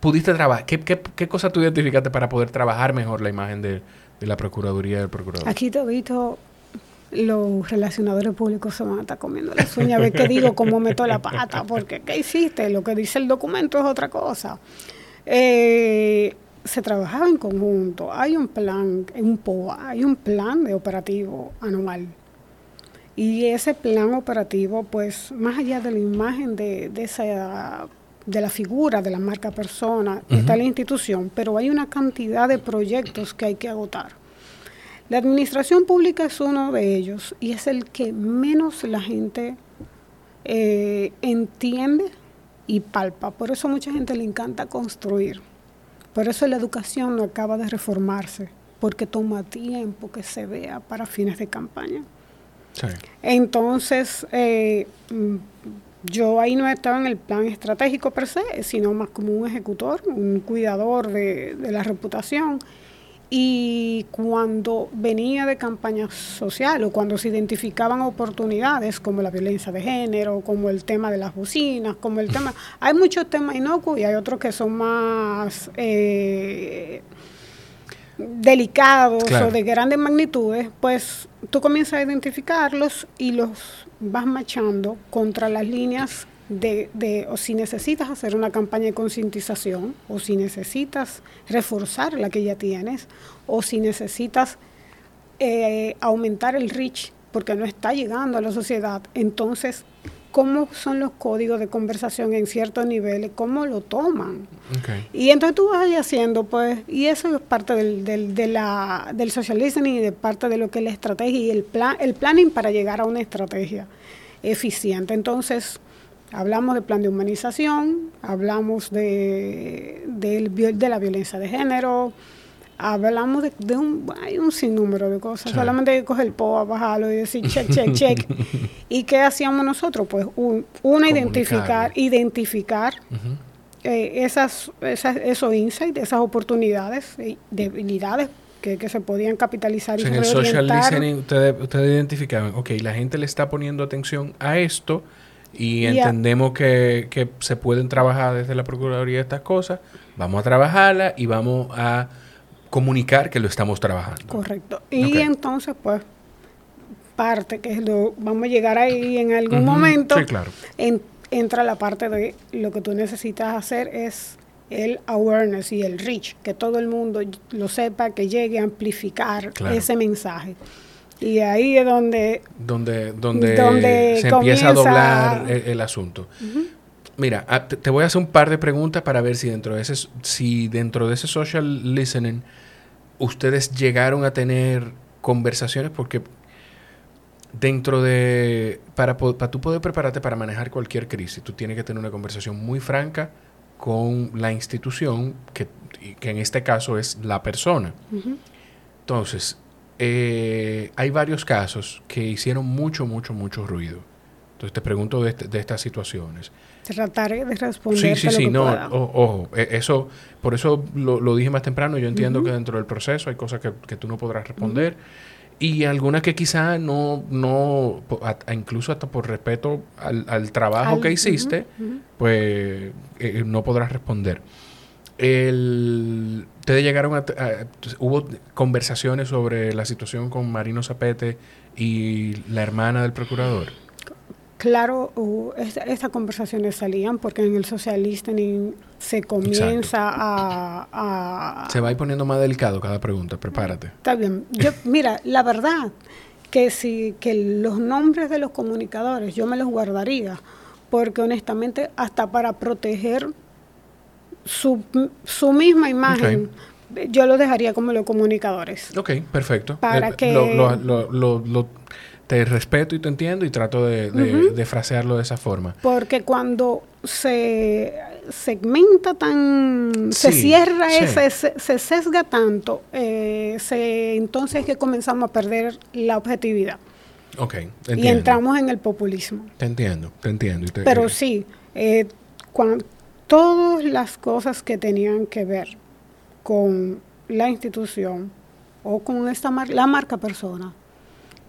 pudiste trabajar, ¿Qué, qué, qué cosa tú identificaste para poder trabajar mejor la imagen de, de la Procuraduría del Procurador? Aquí los relacionadores públicos se van a estar comiendo las uñas, a ver qué digo, cómo meto la pata, porque ¿qué hiciste? Lo que dice el documento es otra cosa. Eh, se trabajaba en conjunto, hay un plan, un POA, hay un plan de operativo anual. Y ese plan operativo, pues, más allá de la imagen de, de esa de la figura de la marca persona, está la institución, pero hay una cantidad de proyectos que hay que agotar. La administración pública es uno de ellos y es el que menos la gente eh, entiende y palpa. Por eso a mucha gente le encanta construir. Por eso la educación no acaba de reformarse, porque toma tiempo que se vea para fines de campaña. Entonces, eh, yo ahí no estaba en el plan estratégico per se, sino más como un ejecutor, un cuidador de, de la reputación y cuando venía de campaña social o cuando se identificaban oportunidades como la violencia de género, como el tema de las bocinas, como el tema... <laughs> Hay muchos temas inocuos y hay otros que son más eh, delicados o de grandes magnitudes, pues tú comienzas a identificarlos y los vas machando contra las líneas de, de, o si necesitas hacer una campaña de concientización, o si necesitas reforzar la que ya tienes, o si necesitas eh, aumentar el reach porque no está llegando a la sociedad, entonces, ¿cómo son los códigos de conversación en ciertos niveles? ¿Cómo lo toman? Y entonces tú vas haciendo, pues, y eso es parte del, del, de la, del social listening y de parte de lo que es la estrategia y el, plan, el planning para llegar a una estrategia eficiente. Entonces, Hablamos de plan de humanización, hablamos de, de, la violencia de género, hablamos de, un, hay un sinnúmero de cosas. Solamente hay que coger el POA, bajarlo y decir check, check, <laughs> check. ¿Y qué hacíamos nosotros? Pues una, identificar, identificar eh, esas, esas, esos insights, esas oportunidades, debilidades que, que, se podían capitalizar. y en el social listening ustedes, ustedes identificaban, ok, la gente le está poniendo atención a esto y entendemos que, que, se pueden trabajar desde la Procuraduría estas cosas, vamos a trabajarla y vamos a comunicar que lo estamos trabajando. Correcto. Y entonces, pues, parte, que es lo, vamos a llegar ahí en algún momento, sí, claro. entra la parte de lo que tú necesitas hacer es el awareness y el reach, que todo el mundo lo sepa, que llegue a amplificar ese mensaje. Y ahí es donde... Donde, donde, se empieza a doblar el, asunto. Mira, ah, te, voy a hacer un par de preguntas para ver si dentro de ese, si dentro de ese social listening ustedes llegaron a tener conversaciones porque dentro de para, para tú poder prepararte para manejar cualquier crisis, tú tienes que tener una conversación muy franca con la institución que, que en este caso es la persona. Entonces, eh, hay varios casos que hicieron mucho, mucho, mucho ruido. Entonces te pregunto de, este, estas situaciones. Trataré de responder. Sí, sí, sí, no, ojo, e, eso, por eso lo, dije más temprano, yo entiendo que dentro del proceso hay cosas que, tú no podrás responder y algunas que quizá no, no incluso hasta por respeto al, trabajo que hiciste, pues eh, no podrás responder. El, ¿Ustedes llegaron a, ¿Hubo conversaciones sobre la situación con Marino Zapete y la hermana del procurador? Claro, estas conversaciones salían porque en el socialista se comienza a, Se va a ir poniendo más delicado cada pregunta, prepárate. Está bien. Yo, mira, la verdad que si que los nombres de los comunicadores yo me los guardaría, porque honestamente hasta para proteger su, su misma imagen. Yo lo dejaría como los comunicadores. Ok, perfecto. Para eh, que... Lo, te respeto y te entiendo y trato de, de, frasearlo de esa forma. Porque cuando se segmenta tan, se cierra ese, se, sesga tanto, eh, se, entonces es que comenzamos a perder la objetividad. Ok, entiendo. Y entramos en el populismo. Te entiendo, te entiendo. Pero sí, eh, cuando, todas las cosas que tenían que ver con la institución o con esta la marca persona.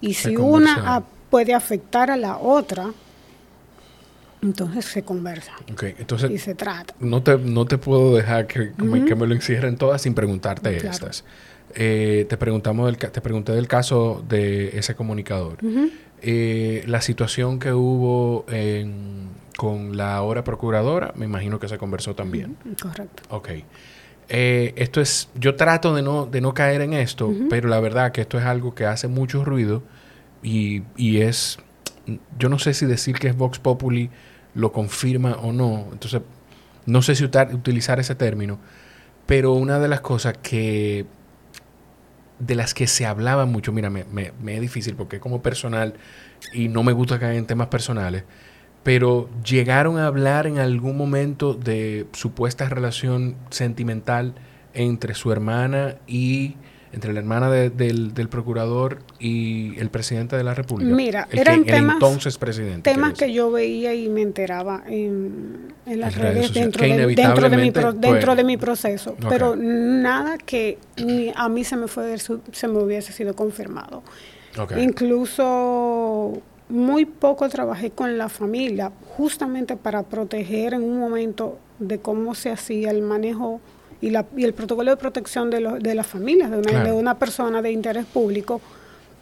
Y si una puede afectar a la otra, entonces se conversa Okay, entonces y se trata. no te, no te puedo dejar que, que me- que me lo encierren todas sin preguntarte Claro. estas. Eh, te, preguntamos del, te pregunté del caso de ese comunicador. Eh, la situación que hubo en- con la ahora procuradora, me imagino que se conversó también. Correcto. Ok. Eh, esto es, yo trato de no, de no caer en esto, pero la verdad que esto es algo que hace mucho ruido y, y es, yo no sé si decir que es Vox Populi lo confirma o no, entonces no sé si utilizar ese término, pero una de las cosas que, de las que se hablaba mucho, mira, me, me- me es difícil porque es como personal y no me gusta caer en temas personales, pero llegaron a hablar en algún momento de supuesta relación sentimental entre su hermana y entre la hermana de- del, del procurador y el presidente de la República. Mira, el, eran que, el temas- entonces presidente. Temas que yo veía y me enteraba en, en las En redes dentro, de, dentro, de mi, pro- inevitablemente, dentro pues, de mi proceso, pero nada que ni a mí se me, fue, se me hubiese sido confirmado. Incluso muy poco trabajé con la familia, justamente para proteger en un momento de cómo se hacía el manejo y, la, y el protocolo de protección de, lo- de las familias, de una, Claro. de una persona de interés público,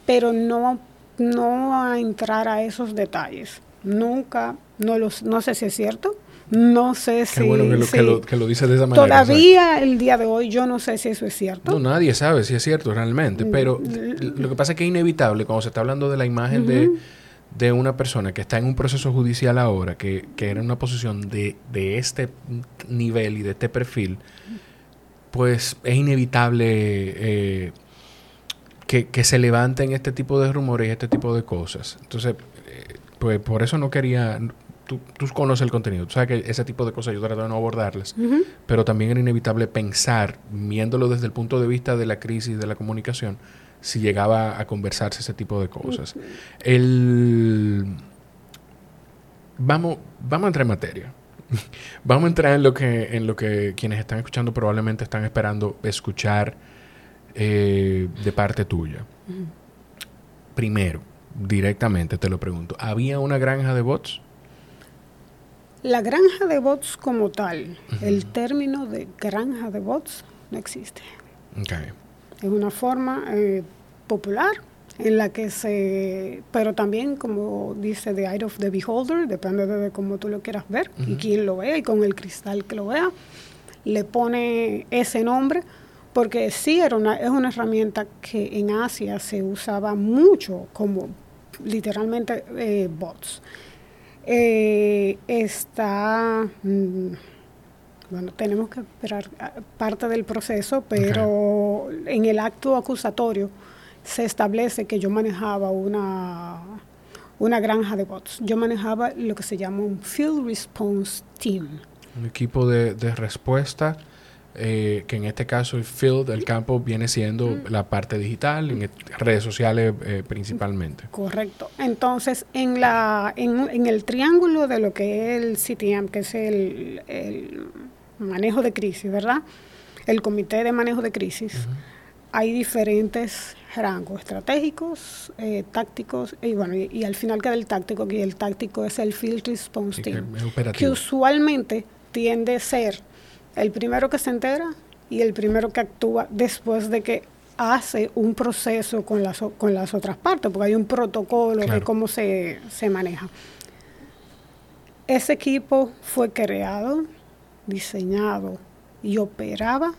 pero no, no a entrar a esos detalles. Nunca, no, los, no sé si es cierto, no sé si... Bueno que lo, si- que lo, que lo dice de esa manera. Todavía el día de hoy yo no sé si eso es cierto. No, nadie sabe si es cierto realmente, Mm, pero lo que pasa es que es inevitable cuando se está hablando de la imagen de, de una persona que está en un proceso judicial ahora, que, que era en una posición de, de este nivel y de este perfil, pues es inevitable eh, que, que se levanten este tipo de rumores y este tipo de cosas. Entonces, eh, pues por eso no quería... Tú, tú conoces el contenido, tú sabes que ese tipo de cosas yo trato de no abordarlas pero también era inevitable pensar, viéndolo desde el punto de vista de la crisis de la comunicación, si llegaba a conversarse ese tipo de cosas. El... Vamos, vamos a entrar en materia. <laughs> vamos a entrar en lo que, en lo que quienes están escuchando probablemente están esperando escuchar eh, de parte tuya. Primero, directamente te lo pregunto, ¿había una granja de bots? La granja de bots como tal, el término de granja de bots no existe. Ok. Es una forma eh, popular en la que se, pero también como dice The Eye of the Beholder, depende de cómo tú lo quieras ver y quién lo vea y con el cristal que lo vea, le pone ese nombre porque sí era una, es una herramienta que en Asia se usaba mucho como literalmente eh, bots. Eh, está, mm, bueno, tenemos que esperar ah, parte del proceso, pero en el acto acusatorio se establece que yo manejaba una, una granja de bots. Yo manejaba lo que se llama un Field Response Team. Un equipo de, de respuesta, eh, que en este caso el field, el campo, viene siendo la parte digital, en redes sociales eh, principalmente. Correcto. Entonces, en, la, en, en el triángulo de lo que es el CTM, que es el, el manejo de crisis, ¿verdad? El comité de manejo de crisis, hay diferentes rangos estratégicos, eh, tácticos, y bueno, y, y al final queda el táctico, que el táctico es el Field Response que Team. que usualmente tiende a ser el primero que se entera y el primero que actúa después de que hace un proceso con las, con las otras partes, porque hay un protocolo de cómo se, se maneja. Ese equipo fue creado, diseñado y operaba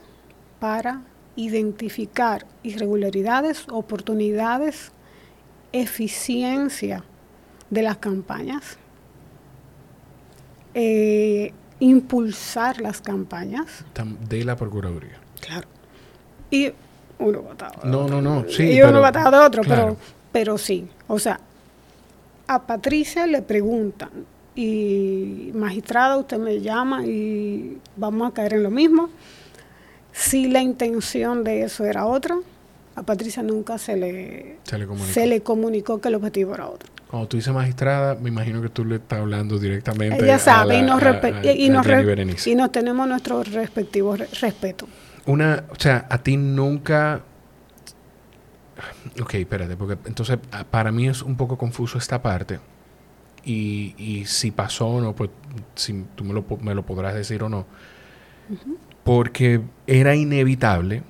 para identificar irregularidades, oportunidades, eficiencia de las campañas, eh, impulsar las campañas. De la Procuraduría. Claro. Y uno de No, otro. no, no, sí, Y uno votaba de otro, claro. pero, pero sí. O sea, a Patricia le preguntan, y magistrada, usted me llama y vamos a caer en lo mismo. Si la intención de eso era otra, a Patricia nunca se le, Se le comunicó. se le comunicó que el objetivo era otro. Cuando tú dices magistrada, me imagino que tú le estás hablando directamente Ella sabe a y la- nos, a- a- y, nos y nos tenemos nuestro respectivo re- respeto. Una, o sea, a ti nunca, Ok, espérate, porque entonces ah, para mí es un poco confuso esta parte. Y, y si pasó o no, pues si tú me lo, me lo podrás decir o no. Porque era inevitable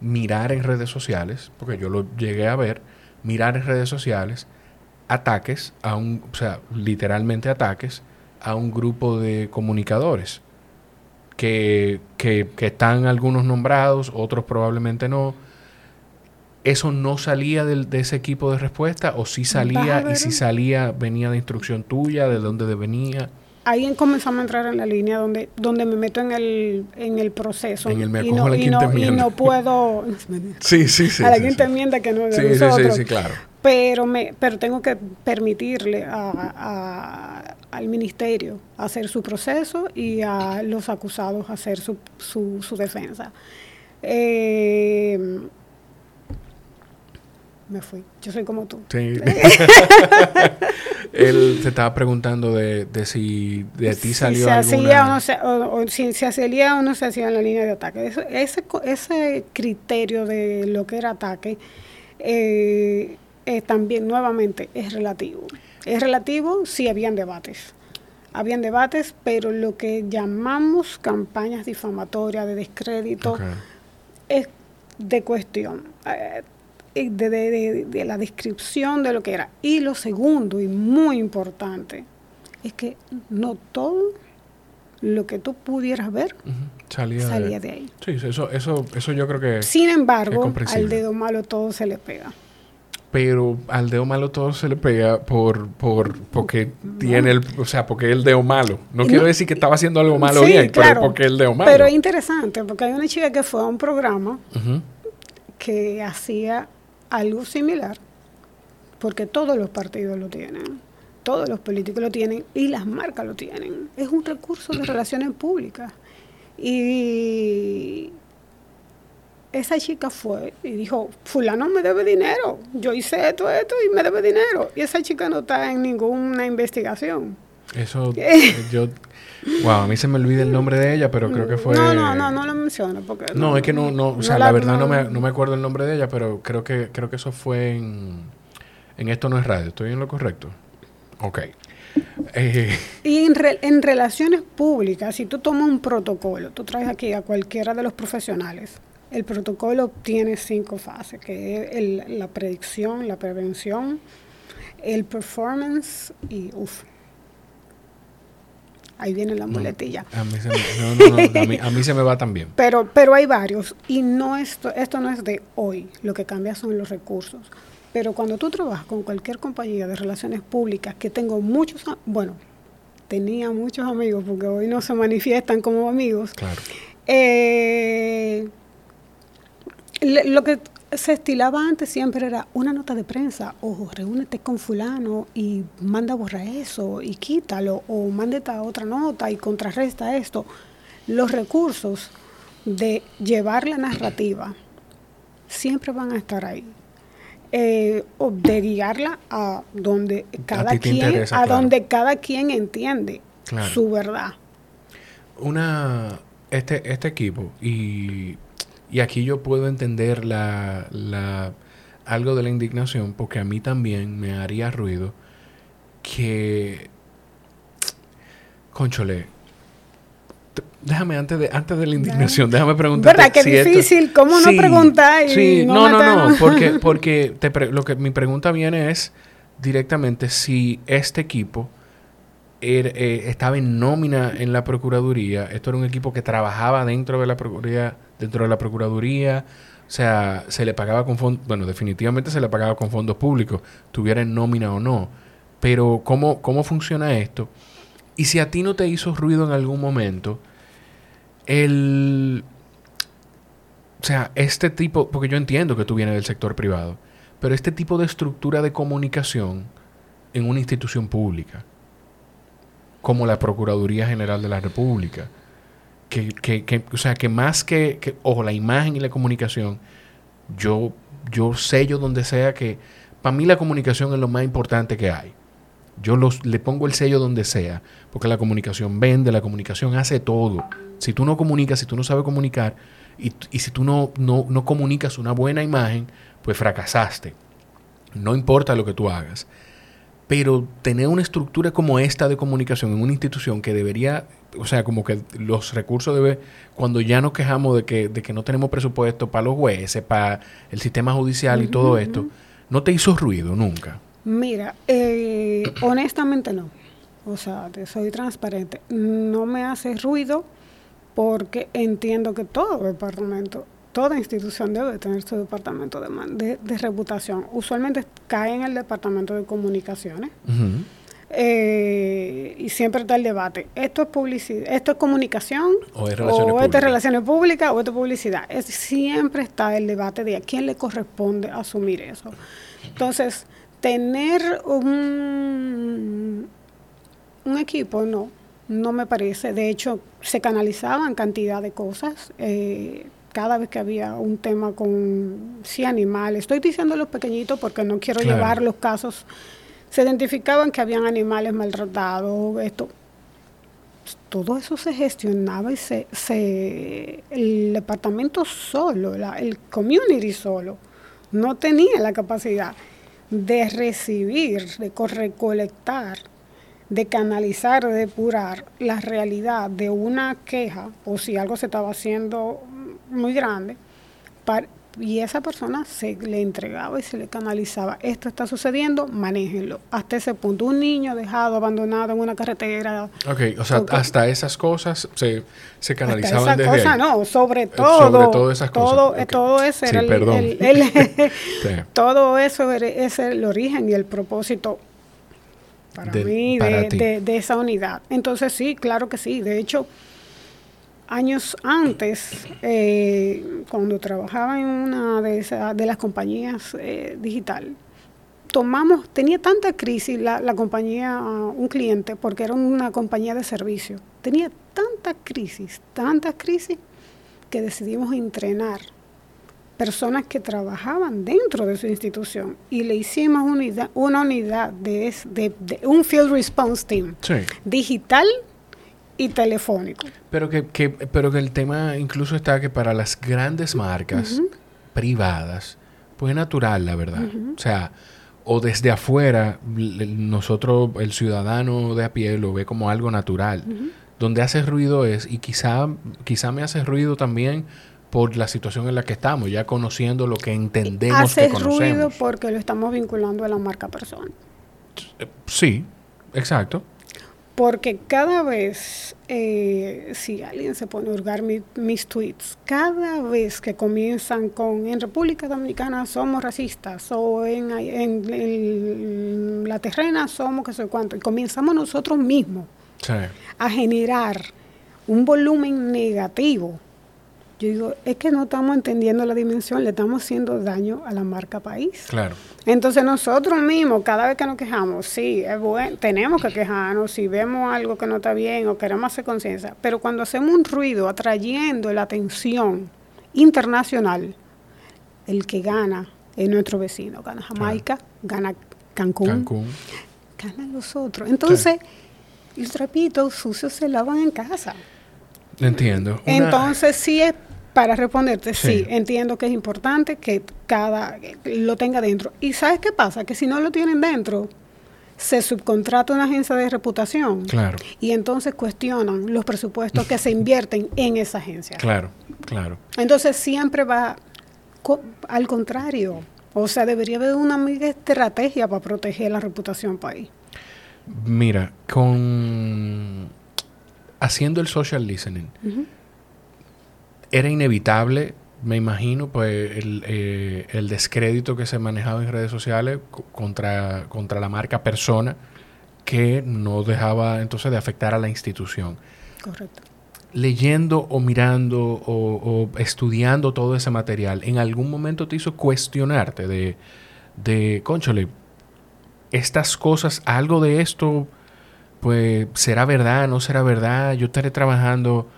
mirar en redes sociales, porque yo lo llegué a ver, mirar en redes sociales ataques a un, o sea, literalmente ataques a un grupo de comunicadores que, que, que están algunos nombrados, otros probablemente no. ¿Eso no salía del- de, ese equipo de respuesta o sí salía y si salía venía de instrucción tuya, de dónde venía? Ahí comenzamos a entrar en la línea donde, donde me meto en el, en el proceso. En el me y, no, la y, no, y no <laughs> puedo... Sí, sí, sí. a la sí, quinta sí. enmienda que no es de Sí, sí, sí, claro. Pero, me, pero tengo que permitirle a- a- al ministerio hacer su proceso y a los acusados hacer su, su, su defensa. Eh, me fui. Yo soy como tú. Sí. <laughs> Él te estaba preguntando de, de si de ti si salió se alguna... hacía o, no se, o, o si se hacía o no se hacía en la línea de ataque. Eso- ese, ese criterio de lo que era ataque eh, eh, también nuevamente es relativo. Es relativo si habían debates. Habían debates, pero lo que llamamos campañas difamatorias de descrédito es de cuestión, eh, de, de- de- de la descripción de lo que era. Y lo segundo, y muy importante, es que no todo lo que tú pudieras ver. Salía, salía de... ahí. Sí, eso, eso, eso yo creo que... Sin embargo, al dedo malo todo se le pega. Pero al dedo malo todo se le pega por, por porque tiene el, o sea, porque es el dedo malo. No quiero decir que estaba haciendo algo malo Sí, bien, claro, pero porque el dedo malo. Pero es interesante, porque hay una chica que fue a un programa que hacía algo similar, porque todos los partidos lo tienen, todos los políticos lo tienen y las marcas lo tienen. Es un recurso de relaciones públicas. Y esa chica fue y dijo, fulano me debe dinero, yo hice esto, esto y me debe dinero. Y esa chica no está en ninguna investigación. Eso, <laughs> yo... Wow, a mí se me olvida el nombre de ella, pero creo que fue... No, no, no, no lo menciono porque... No, es que no, no, o sea, la- la verdad no, no- me, no me acuerdo el nombre de ella, pero creo que, creo que eso fue en, en Esto no es radio. ¿Estoy en lo correcto? Ok. Eh, Y en, re- en relaciones públicas, si tú tomas un protocolo, tú traes aquí a cualquiera de los profesionales, el protocolo tiene cinco fases, que es el- la predicción, la prevención, el performance y uff. Ahí viene la no, muletilla. a, mí se me, no, no, no, a, mí, a mí se me va también. <laughs> Pero, pero hay varios y no esto, esto no es de hoy, lo que cambia son los recursos. Pero cuando tú trabajas con cualquier compañía de relaciones públicas, que tengo muchos, bueno, tenía muchos amigos, porque hoy no se manifiestan como amigos, Claro. eh, le- lo que se estilaba antes siempre era una nota de prensa, o reúnete con fulano y manda a borrar eso y quítalo, o mándete a otra nota y contrarresta esto. Los recursos de llevar la narrativa siempre van a estar ahí. Eh, o de guiarla a donde cada quien, interesa, a claro. donde cada quien entiende Claro. su verdad. Una, este, este equipo, y, y aquí yo puedo entender la, la, algo de la indignación, porque a mí también me haría ruido que, conchole, déjame antes de, antes de la indignación, déjame preguntar. ¿Verdad? Qué difícil, ¿cómo no preguntar y Sí, no no, no, porque, <laughs> porque te pre- lo que mi pregunta viene es directamente si este equipo er- eh, estaba en nómina en la Procuraduría. Esto era un equipo que trabajaba dentro de la Procuraduría, dentro de la Procuraduría. O sea, se le pagaba con fondos, bueno, definitivamente se le pagaba con fondos públicos, tuviera en nómina o no. Pero, ¿cómo, ¿cómo funciona esto? Y si a ti no te hizo ruido en algún momento, el... O sea, este tipo, porque yo entiendo que tú vienes del sector privado, pero este tipo de estructura de comunicación en una institución pública, como la Procuraduría General de la República, que, que, que- o sea, que más que, que, ojo, la imagen y la comunicación, yo, yo sello donde sea que, para mí la comunicación es lo más importante que hay. Yo los, le pongo el sello donde sea, porque la comunicación vende, la comunicación hace todo. Si tú no comunicas, si tú no sabes comunicar, Y, y si tú no, no, no comunicas una buena imagen, pues fracasaste. No importa lo que tú hagas. Pero tener una estructura como esta de comunicación en una institución que debería, o sea, como que los recursos debe, cuando ya nos quejamos de que, de que no tenemos presupuesto para los jueces, para el sistema judicial y todo esto, ¿no te hizo ruido nunca? Mira, eh, honestamente no. O sea, te soy transparente. No me hace ruido porque entiendo que todo departamento toda institución debe tener su departamento de, de, reputación. Usualmente cae en el departamento de comunicaciones. Eh, y siempre está el debate. ¿Esto es publicidad? ¿Esto es comunicación? ¿O es relaciones o esto es relaciones públicas? ¿O esto es publicidad? Es, siempre está el debate de a quién le corresponde asumir eso. Entonces, tener un, un equipo, no, no me parece. De hecho, se canalizaban cantidad de cosas. Eh, cada vez que había un tema con sí animales, estoy diciendo los pequeñitos porque no quiero llevar los casos, se identificaban que habían animales maltratados, esto, todo eso se gestionaba y se, se el departamento solo, el community solo, no tenía la capacidad de recibir, de recolectar, de canalizar, de depurar la realidad de una queja o si algo se estaba haciendo muy grande y esa persona se le entregaba y se le canalizaba. Esto está sucediendo, manéjenlo. Hasta ese punto, un niño dejado, abandonado en una carretera. Ok, o sea, hasta esas cosas se, se canalizaban hasta esas no, sobre todo. Sobre todo esas cosas. Todo eso era el, <laughs> <laughs> todo eso es el origen y el propósito para mí de, de esa unidad. Entonces sí, claro que sí. De hecho, años antes, eh, cuando trabajaba en una de, de las compañías eh, digital, tomamos, tenía tanta crisis la, la, compañía, un cliente, porque era una compañía de servicio, tenía tanta crisis, tanta crisis, que decidimos entrenar personas que trabajaban dentro de su institución. Y le hicimos unidad, una unidad de, de, un Field Response Team. Digital y telefónico. Pero que, que, pero que el tema incluso está que para las grandes marcas privadas, pues es natural, la verdad. O sea, o desde afuera, nosotros, el ciudadano de a pie, lo ve como algo natural. Donde hace ruido es, y quizá, quizá me hace ruido también por la situación en la que estamos, ya conociendo lo que entendemos hace que conocemos. ruido porque lo estamos vinculando a la marca persona. Sí, exacto. Porque cada vez, eh, si alguien se pone a hurgar mis tweets, cada vez que comienzan con en República Dominicana somos racistas o en, en, la terrena somos que sé cuánto, y comenzamos nosotros mismos a generar un volumen negativo yo digo, es que no estamos entendiendo la dimensión, le estamos haciendo daño a la marca país. Claro. Entonces nosotros mismos, cada vez que nos quejamos, sí, es bueno, tenemos que quejarnos si vemos algo que no está bien o queremos hacer conciencia, pero cuando hacemos un ruido atrayendo la atención internacional, el que gana es nuestro vecino, gana Jamaica, gana Cancún, Cancún, gana los otros. Entonces, los trapitos sucios se lavan en casa. Entiendo. Entonces sí es para responderte, sí. entiendo que es importante que cada lo tenga dentro. ¿Y sabes qué pasa? Que si no lo tienen dentro, se subcontrata una agencia de reputación. Claro. Y entonces cuestionan los presupuestos que se invierten en esa agencia. Claro, claro. Entonces siempre va al contrario. O sea, debería haber una estrategia para proteger la reputación país. Mira, con haciendo el social listening era inevitable, me imagino, pues el, eh, el, descrédito que se manejaba en redes sociales contra, contra la marca persona que no dejaba entonces de afectar a la institución. Correcto. Leyendo o mirando o, estudiando todo ese material, ¿en algún momento te hizo cuestionarte de, de conchole, estas cosas, algo de esto, pues será verdad, no será verdad, yo estaré trabajando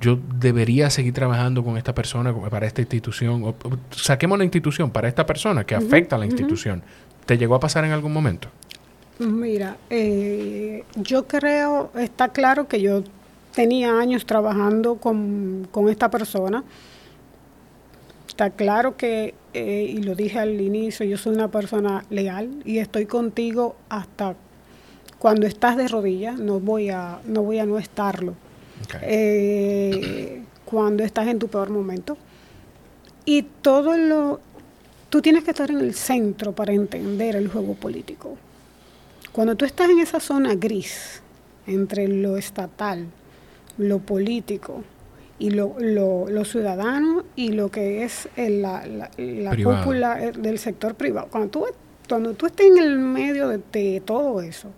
yo debería seguir trabajando con esta persona para esta institución. O, saquemos la institución para esta persona que afecta a la institución. ¿Te llegó a pasar en algún momento? Mira, eh, yo creo, está claro que yo tenía años trabajando con, esta persona está claro que, eh, y lo dije al inicio, yo soy una persona leal y estoy contigo hasta cuando estás de rodillas, no voy a no, voy a no estarlo. Eh, cuando estás en tu peor momento. Y todo lo... Tú tienes que estar en el centro para entender el juego político. Cuando tú estás en esa zona gris entre lo estatal, lo político y lo, lo, ciudadano y lo que es la, la, cúpula eh, del sector privado, cuando tú, cuando tú estés en el medio de, todo eso,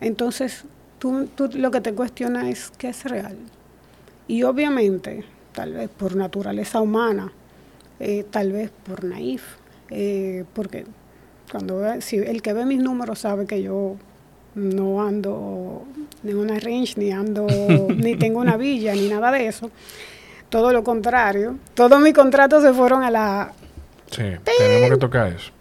entonces tú, tú lo que te cuestiona es qué es real. Y obviamente, tal vez por naturaleza humana, eh, tal vez por naif, eh, porque cuando si el que ve mis números sabe que yo no ando en una range, ni ando, <laughs> ni tengo una villa, ni nada de eso. Todo lo contrario. Todos mis contratos se fueron a la... Sí, tenemos que tocar eso.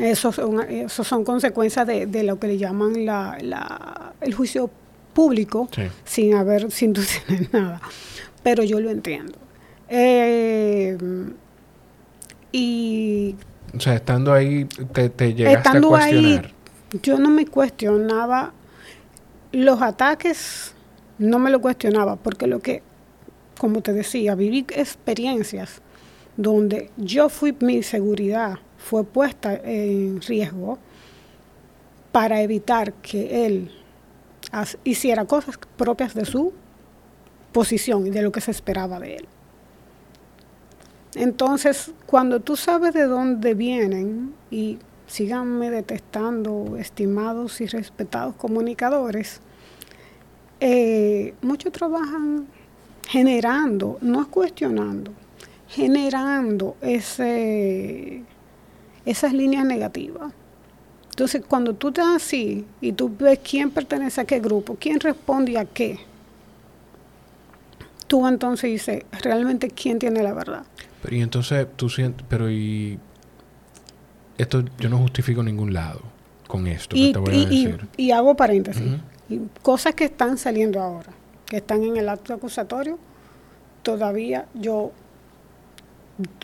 Eso son, eso son consecuencias de, de, lo que le llaman la, la, el juicio público, sin haber, sin <laughs> tener nada. Pero yo lo entiendo. Eh, y o sea, estando ahí, te, te llegaste a cuestionar. Ahí, yo no me cuestionaba los ataques, no me lo cuestionaba, porque lo que, como te decía, viví experiencias donde yo fui, mi seguridad fue puesta en riesgo para evitar que él hiciera cosas propias de su posición y de lo que se esperaba de él. Entonces, cuando tú sabes de dónde vienen, y síganme detestando, estimados y respetados comunicadores, eh, muchos trabajan generando, no es cuestionando, generando ese, esas líneas negativas. Entonces, cuando tú estás así y tú ves quién pertenece a qué grupo, quién responde a qué, tú entonces dices, realmente quién tiene la verdad. Pero y entonces tú sientes, pero y esto yo no justifico ningún lado con esto y, que te voy a decir. Y, hago paréntesis. cosas que están saliendo ahora, que están en el acto acusatorio, todavía yo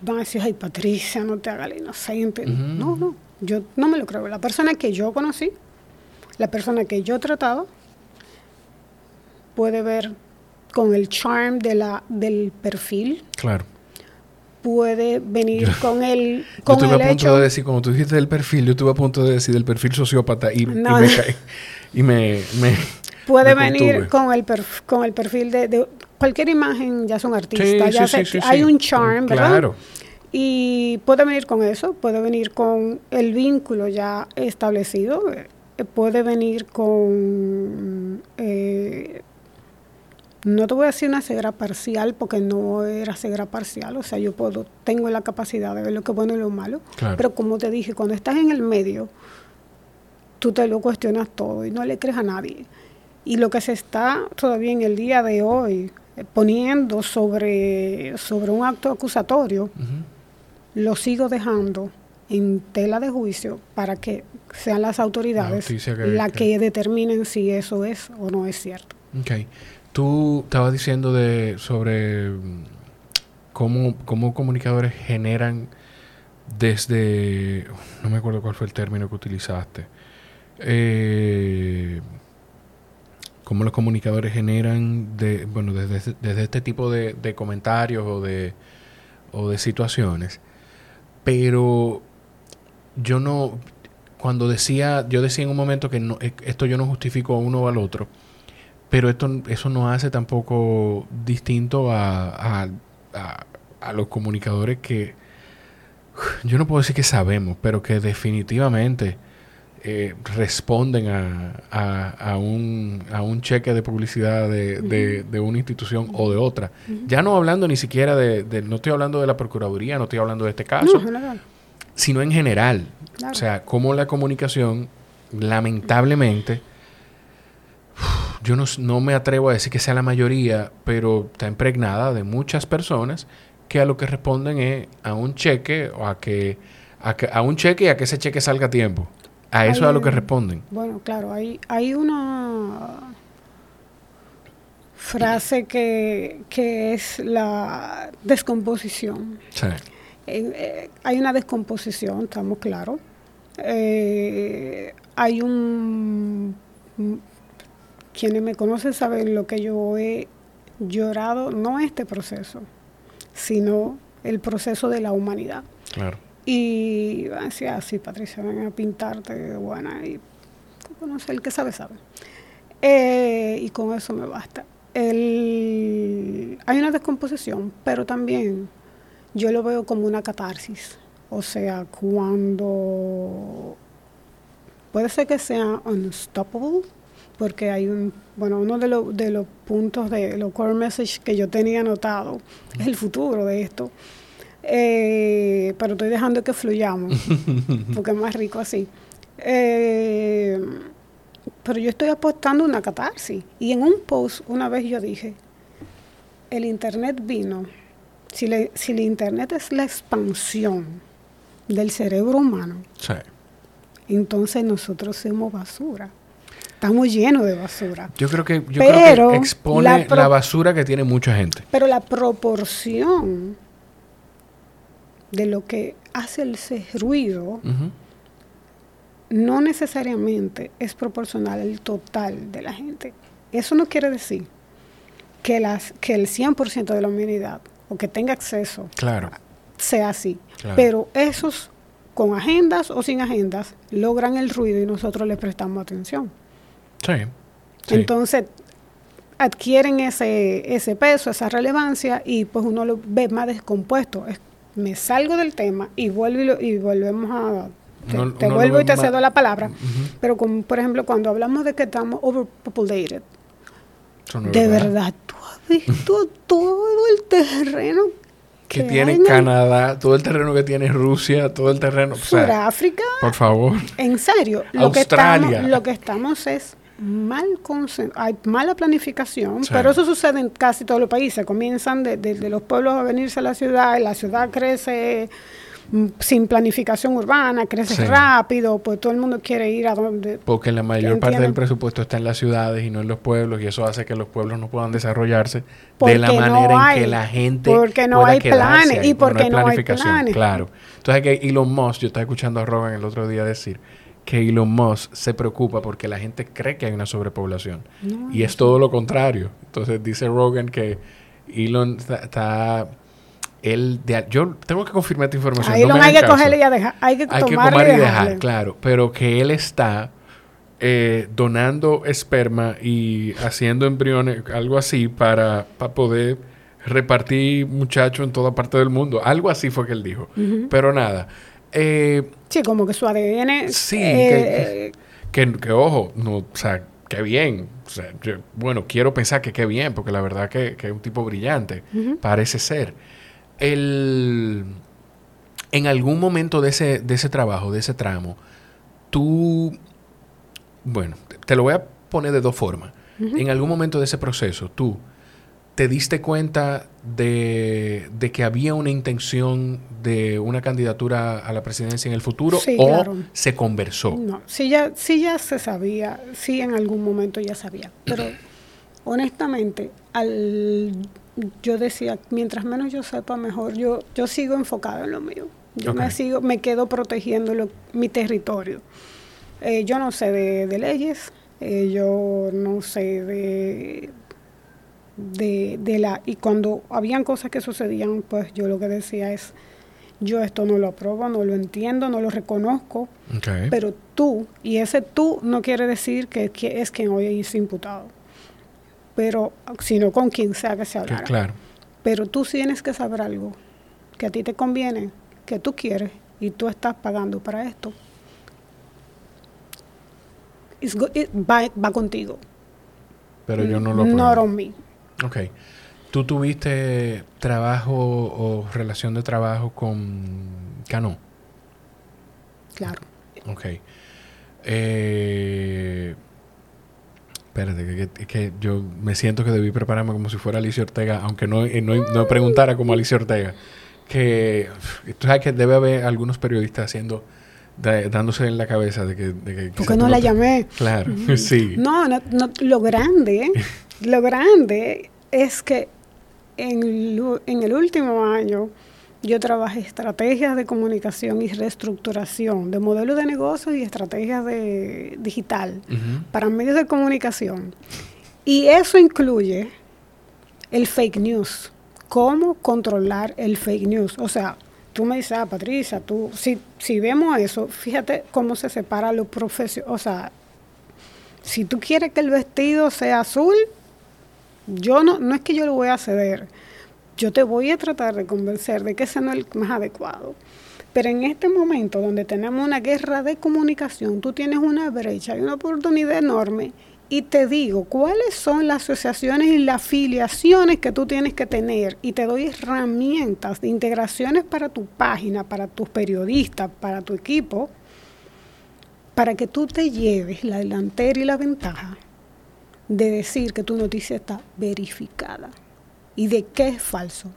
van a decir, ay Patricia, no te hagas la inocente. No, no, yo no me lo creo. La persona que yo conocí, la persona que yo trataba, puede ver con el charm de la, del perfil. Claro puede venir con el con yo estuve a punto de decir como tú dijiste del perfil yo estuve a punto de decir del perfil sociópata y, y me, me, puede venir con el con el perfil de, cualquier imagen ya son artistas ya hay un charm ¿verdad? claro y puede venir con eso puede venir con el vínculo ya establecido eh, puede venir con eh, no te voy a decir una ceguera parcial porque no era ceguera parcial, o sea, yo puedo, tengo la capacidad de ver lo que es bueno y lo malo, pero como te dije, cuando estás en el medio, tú te lo cuestionas todo y no le crees a nadie. Y lo que se está todavía en el día de hoy poniendo sobre, sobre un acto acusatorio, lo sigo dejando en tela de juicio para que sean las autoridades las que, determinen si eso es o no es cierto. Okay. Tú estabas diciendo de sobre cómo, cómo comunicadores generan desde, no me acuerdo cuál fue el término que utilizaste, eh, cómo los comunicadores generan de, bueno, desde, desde este tipo de, comentarios o de, o de situaciones. Pero yo no, cuando decía, yo decía en un momento que no, esto yo no justifico a uno o al otro, pero esto, eso no hace tampoco distinto a, a, los comunicadores que yo no puedo decir que sabemos, pero que definitivamente eh, responden a, a, un, a un cheque de publicidad de, de, una institución o de otra. Ya no hablando ni siquiera de, no estoy hablando de la Procuraduría, no estoy hablando de este caso, sino en general. O sea, cómo la comunicación, lamentablemente, yo no, me atrevo a decir que sea la mayoría, pero está impregnada de muchas personas que a lo que responden es a un cheque o a que a, un cheque y a que ese cheque salga a tiempo. A eso es a lo que responden. Bueno, claro, hay, hay una frase que, que es la descomposición. Sí. Eh, eh, hay una descomposición, estamos claros. Eh, hay un... Quienes me conocen saben lo que yo he llorado, no este proceso, sino el proceso de la humanidad. Claro. Y decía así, Patricia, ven a pintarte buena y conocer el que sabe, sabe. Eh, y con eso me basta. El, hay una descomposición, pero también yo lo veo como una catarsis. O sea, cuando puede ser que sea unstoppable, porque hay un, bueno, uno de, los de los puntos de los core message que yo tenía anotado es el futuro de esto. Eh, pero estoy dejando que fluyamos, <laughs> porque es más rico así. Eh, pero yo estoy apostando una catarsis. Y en un post una vez yo dije, el Internet vino, si, le, si el Internet es la expansión del cerebro humano, Sí. entonces nosotros somos basura. Estamos llenos de basura. Yo creo que, yo Pero creo que expone la basura que tiene mucha gente. Pero la proporción de lo que hace ese ruido no necesariamente es proporcional al total de la gente. Eso no quiere decir que, las, que el 100% de la humanidad o que tenga acceso Claro. sea así. Claro. Pero esos, con agendas o sin agendas, logran el ruido y nosotros les prestamos atención. Sí. sí. Entonces, adquieren ese, ese peso, esa relevancia y pues uno lo ve más descompuesto. Es- me salgo del tema y, vuelvo y, lo- y volvemos a... Te, Uno- te lo vuelvo y te cedo la palabra. Ujú. Pero como, por ejemplo, cuando hablamos de que estamos overpopulated, no de verdad, tú has visto <laughs> todo el terreno Que que tiene en el- Canadá, todo el terreno que tiene Rusia, todo el terreno. O sea, Sudáfrica, por favor. en serio, lo que, Australia. estamos, lo que estamos es mal hay mala planificación, Sí. pero eso sucede en casi todos los países. Comienzan de, de- de los pueblos a venirse a la ciudad, y la ciudad crece mm, sin planificación urbana, crece Sí. rápido, pues todo el mundo quiere ir a donde... Porque la mayor parte del presupuesto está en las ciudades y no en los pueblos, y eso hace que los pueblos no puedan desarrollarse Porque de la no manera en que la gente. porque no pueda hay planes, ahí, y porque no hay planificación, planes. Claro. Entonces, que Elon Musk, yo estaba escuchando a Rogan el otro día decir que Elon Musk se preocupa porque la gente cree que hay una sobrepoblación. No, y es todo lo contrario. Entonces, dice Rogan que Elon está. él de- yo tengo que confirmar esta información. Ahí no lo me hay que cogerle y a dejar, hay que hay que tomar y dejar, dejarle. claro. Pero que él está eh, donando esperma y haciendo embriones, algo así, para, para poder repartir muchachos en toda parte del mundo. Algo así fue que él dijo. Pero nada. Eh, Sí, como que su ADN... Sí, eh, que, que, ojo, no, o sea, qué bien. O sea, yo- bueno, quiero pensar que qué bien, porque la verdad que, que es un tipo brillante, parece ser. El, en algún momento de ese, de ese trabajo, de ese tramo, tú, bueno, te- te lo voy a poner de dos formas. En algún momento de ese proceso, tú te diste cuenta de, de que había una intención de una candidatura a la presidencia en el futuro Sí, o claro. se conversó. No, sí ya, sí ya se sabía, sí en algún momento ya sabía, pero honestamente, al, yo decía, mientras menos yo sepa, mejor. Yo, yo sigo enfocado en lo mío. Yo me sigo, me quedo protegiendo lo- mi territorio. Eh, yo no sé de, de leyes, eh, yo no sé de, de, de la... Y cuando habían cosas que sucedían, pues yo lo que decía es, yo esto no lo apruebo, no lo entiendo, no lo reconozco, pero tú, y ese tú no quiere decir que, que es quien hoy es imputado, pero sino con quien sea que se Que- hablara. claro. Pero tú tienes que saber algo que a ti te conviene, que tú quieres y tú estás pagando para esto. It's go- it- va, va contigo. Pero yo no lo Not apruebo. on me. Ok. ¿Tú tuviste trabajo o relación de trabajo con Cano? Claro. Ok. Eh, espérate, que, que- que yo me siento que debí prepararme como si fuera Alicia Ortega, aunque no, eh, no, no preguntara como Alicia Ortega. Que tú sabes que debe haber algunos periodistas haciendo, da- dándose en la cabeza de que... De que ¿Por quizás qué no la llamé? Claro, <laughs> sí. No, no, no, lo grande <laughs> Lo grande es que en, en el último año yo trabajé estrategias de comunicación y reestructuración de modelos de negocio y estrategias de digital para medios de comunicación. Y eso incluye el fake news. ¿Cómo controlar el fake news? O sea, tú me dices, ah, Patricia, tú, si, si vemos eso, fíjate cómo se separa los profesionales. O sea, si tú quieres que el vestido sea azul, yo no, no es que yo lo voy a ceder yo te voy a tratar de convencer de que ese no es el más adecuado. Pero en este momento donde tenemos una guerra de comunicación, tú tienes una brecha y una oportunidad enorme y te digo cuáles son las asociaciones y las afiliaciones que tú tienes que tener y te doy herramientas de integraciones para tu página, para tus periodistas, para tu equipo, para que tú te lleves la delantera y la ventaja de decir que tu noticia está verificada y de qué es falso.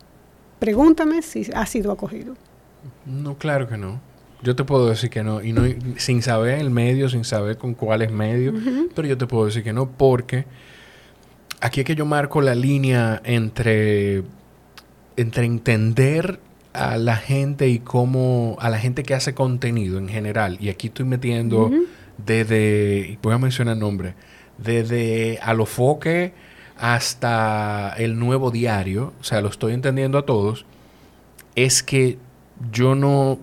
Pregúntame si ha sido acogido. No, claro que no. Yo te puedo decir que no, y no sin saber el medio, sin saber con cuáles medios, pero yo te puedo decir que no, porque aquí es que yo marco la línea entre, entre entender a la gente y cómo, a la gente que hace contenido en general, y aquí estoy metiendo desde, voy a mencionar nombre, desde Alofoque, hasta el nuevo diario, o sea, lo estoy entendiendo a todos, es que yo no,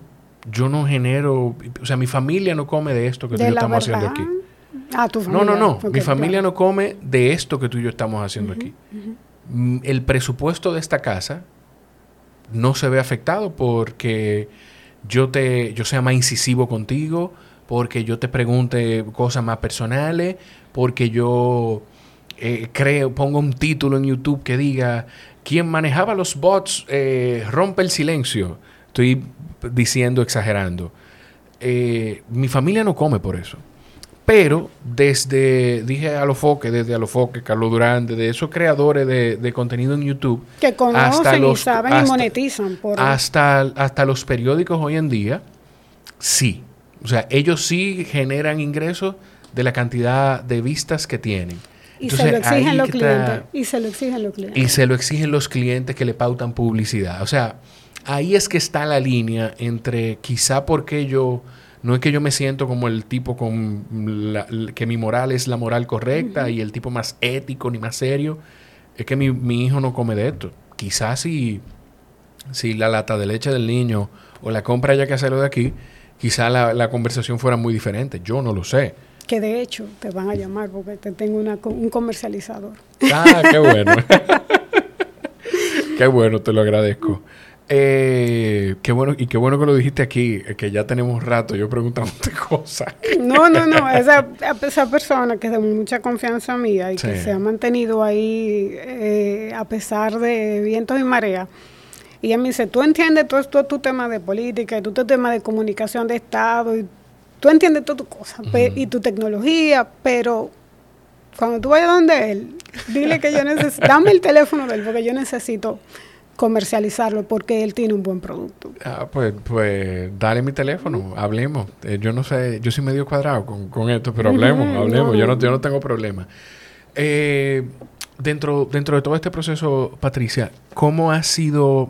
yo no genero, o sea, mi familia no come de esto que tú y yo estamos haciendo aquí. Ah, tu familia. No, no, no. mi familia no come de esto que tú y yo estamos haciendo aquí. Mm, el presupuesto de esta casa no se ve afectado porque yo te, yo sea más incisivo contigo, porque yo te pregunte cosas más personales, porque yo eh, creo, pongo un título en YouTube que diga, quien manejaba los bots eh, rompe el silencio. Estoy diciendo, exagerando. Eh, mi familia no come por eso. Pero desde, dije a Alofoque, desde Alofoque, Carlos Durán, de esos creadores de, contenido en YouTube. Que conocen y saben y monetizan. Por hasta, hasta los periódicos hoy en día, sí. O sea, ellos sí generan ingresos de la cantidad de vistas que tienen. Y se lo exigen los clientes. y se lo exigen los clientes. Y se lo exigen los clientes que le pautan publicidad. O sea, ahí es que está la línea entre quizá porque yo... No es que yo me siento como el tipo con que mi moral es la moral correcta y el tipo más ético ni más serio. Es que mi, hijo no come de esto. Quizás si, si la lata de leche del niño o la compra ya que hacerlo de aquí, quizá la, la conversación fuera muy diferente. Yo no lo sé que de hecho te van a llamar porque te tengo un comercializador. Ah, qué bueno. <laughs> <laughs> qué bueno, te lo agradezco. Eh, qué bueno, y qué bueno que lo dijiste aquí, eh, que ya tenemos rato yo preguntándote <laughs> cosas. No, no, no, esa, esa persona que es de mucha confianza mía y que se ha mantenido ahí eh, a pesar de vientos y mareas. Y ella me dice, tú entiendes todo, todo tu tema de política y todo tu tema de comunicación de Estado y tú entiendes todas tus cosas y tu tecnología, pero cuando tú vayas donde él, dile que yo necesito, dame el teléfono de él porque yo necesito comercializarlo porque él tiene un buen producto. Ah, pues, pues dale mi teléfono, hablemos. Eh, yo no sé, yo soy medio cuadrado con, esto, pero hablemos, hablemos. Yo, no, yo no tengo problema. Eh, dentro, dentro de todo este proceso, Patricia, ¿cómo ha sido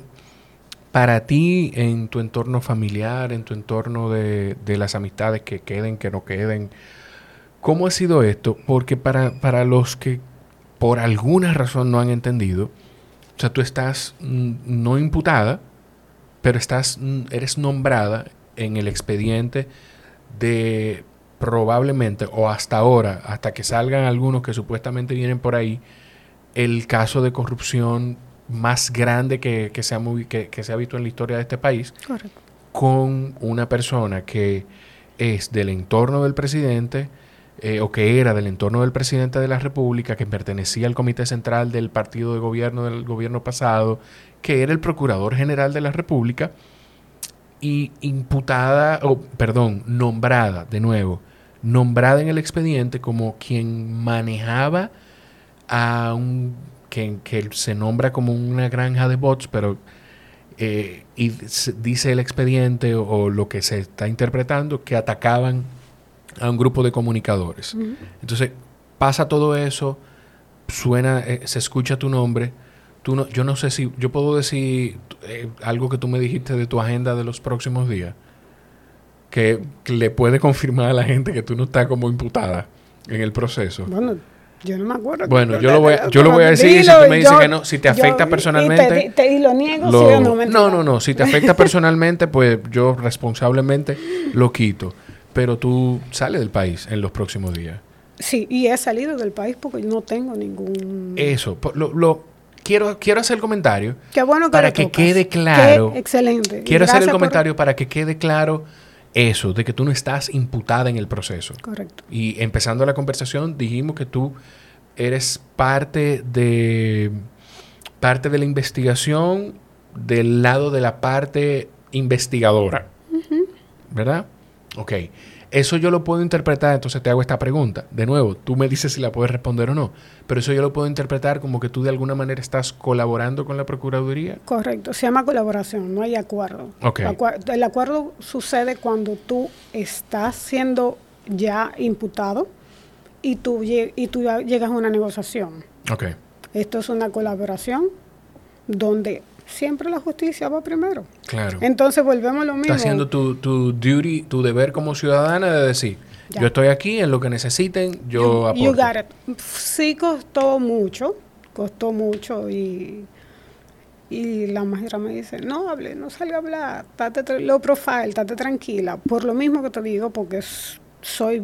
para ti en tu entorno familiar, en tu entorno de, las amistades que queden, que no queden, ¿cómo ha sido esto? Porque para, para los que por alguna razón no han entendido, o sea, tú estás no imputada, pero estás, eres nombrada en el expediente de probablemente, o hasta ahora, hasta que salgan algunos que supuestamente vienen por ahí, el caso de corrupción más grande que, que, se ha que, se ha visto en la historia de este país, con una persona que es del entorno del presidente, eh, o que era del entorno del presidente de la República, que pertenecía al Comité Central del Partido de Gobierno del gobierno pasado, que era el Procurador General de la República, y imputada, o perdón, nombrada de nuevo, nombrada en el expediente como quien manejaba a un que, se nombra como una granja de bots, pero eh, y dice el expediente o, lo que se está interpretando que atacaban a un grupo de comunicadores. Entonces pasa todo eso, suena, eh, se escucha tu nombre, tú no, yo no sé si, yo puedo decir eh, algo que tú me dijiste de tu agenda de los próximos días, que, que le puede confirmar a la gente que tú no estás como imputada en el proceso. Bueno, yo no me acuerdo. Bueno, yo lo voy a, yo lo voy a decir y si tú me dices que no, si te afecta personalmente... Y, te, y lo niego, lo- no, me no, no, no, si te afecta <laughs> personalmente, pues yo responsablemente lo quito. Pero tú sales del país en los próximos días. Sí, y he salido del país porque no tengo ningún... Eso, lo, lo- quiero, quiero hacer el comentario. Qué bueno que para que tocas. quede claro. Qué excelente. Quiero hacer el por- comentario para que quede claro eso, de que tú no estás imputada en el proceso. Correcto. Y empezando la conversación, dijimos que tú eres parte de parte de la investigación del lado de la parte investigadora. ¿Verdad? Ok. Eso yo lo puedo interpretar, entonces te hago esta pregunta. De nuevo, tú me dices si la puedes responder o no. Pero eso yo lo puedo interpretar como que tú de alguna manera estás colaborando con la Procuraduría. Correcto. Se llama colaboración, no hay acuerdo. Ok. Acua- El acuerdo sucede cuando tú estás siendo ya imputado y tú, y tú ya llegas a una negociación. Ok. Esto es una colaboración donde siempre la justicia va primero. Claro. Entonces volvemos a lo mismo. Estás haciendo tu, tu duty, tu deber como ciudadana de decir, Ya. yo estoy aquí en lo que necesiten, yo aporto. You got it. Sí costó mucho, costó mucho y, y la maestra me dice, no hable, no salga a hablar, estate low profile, estate tranquila. Por lo mismo que te digo, porque soy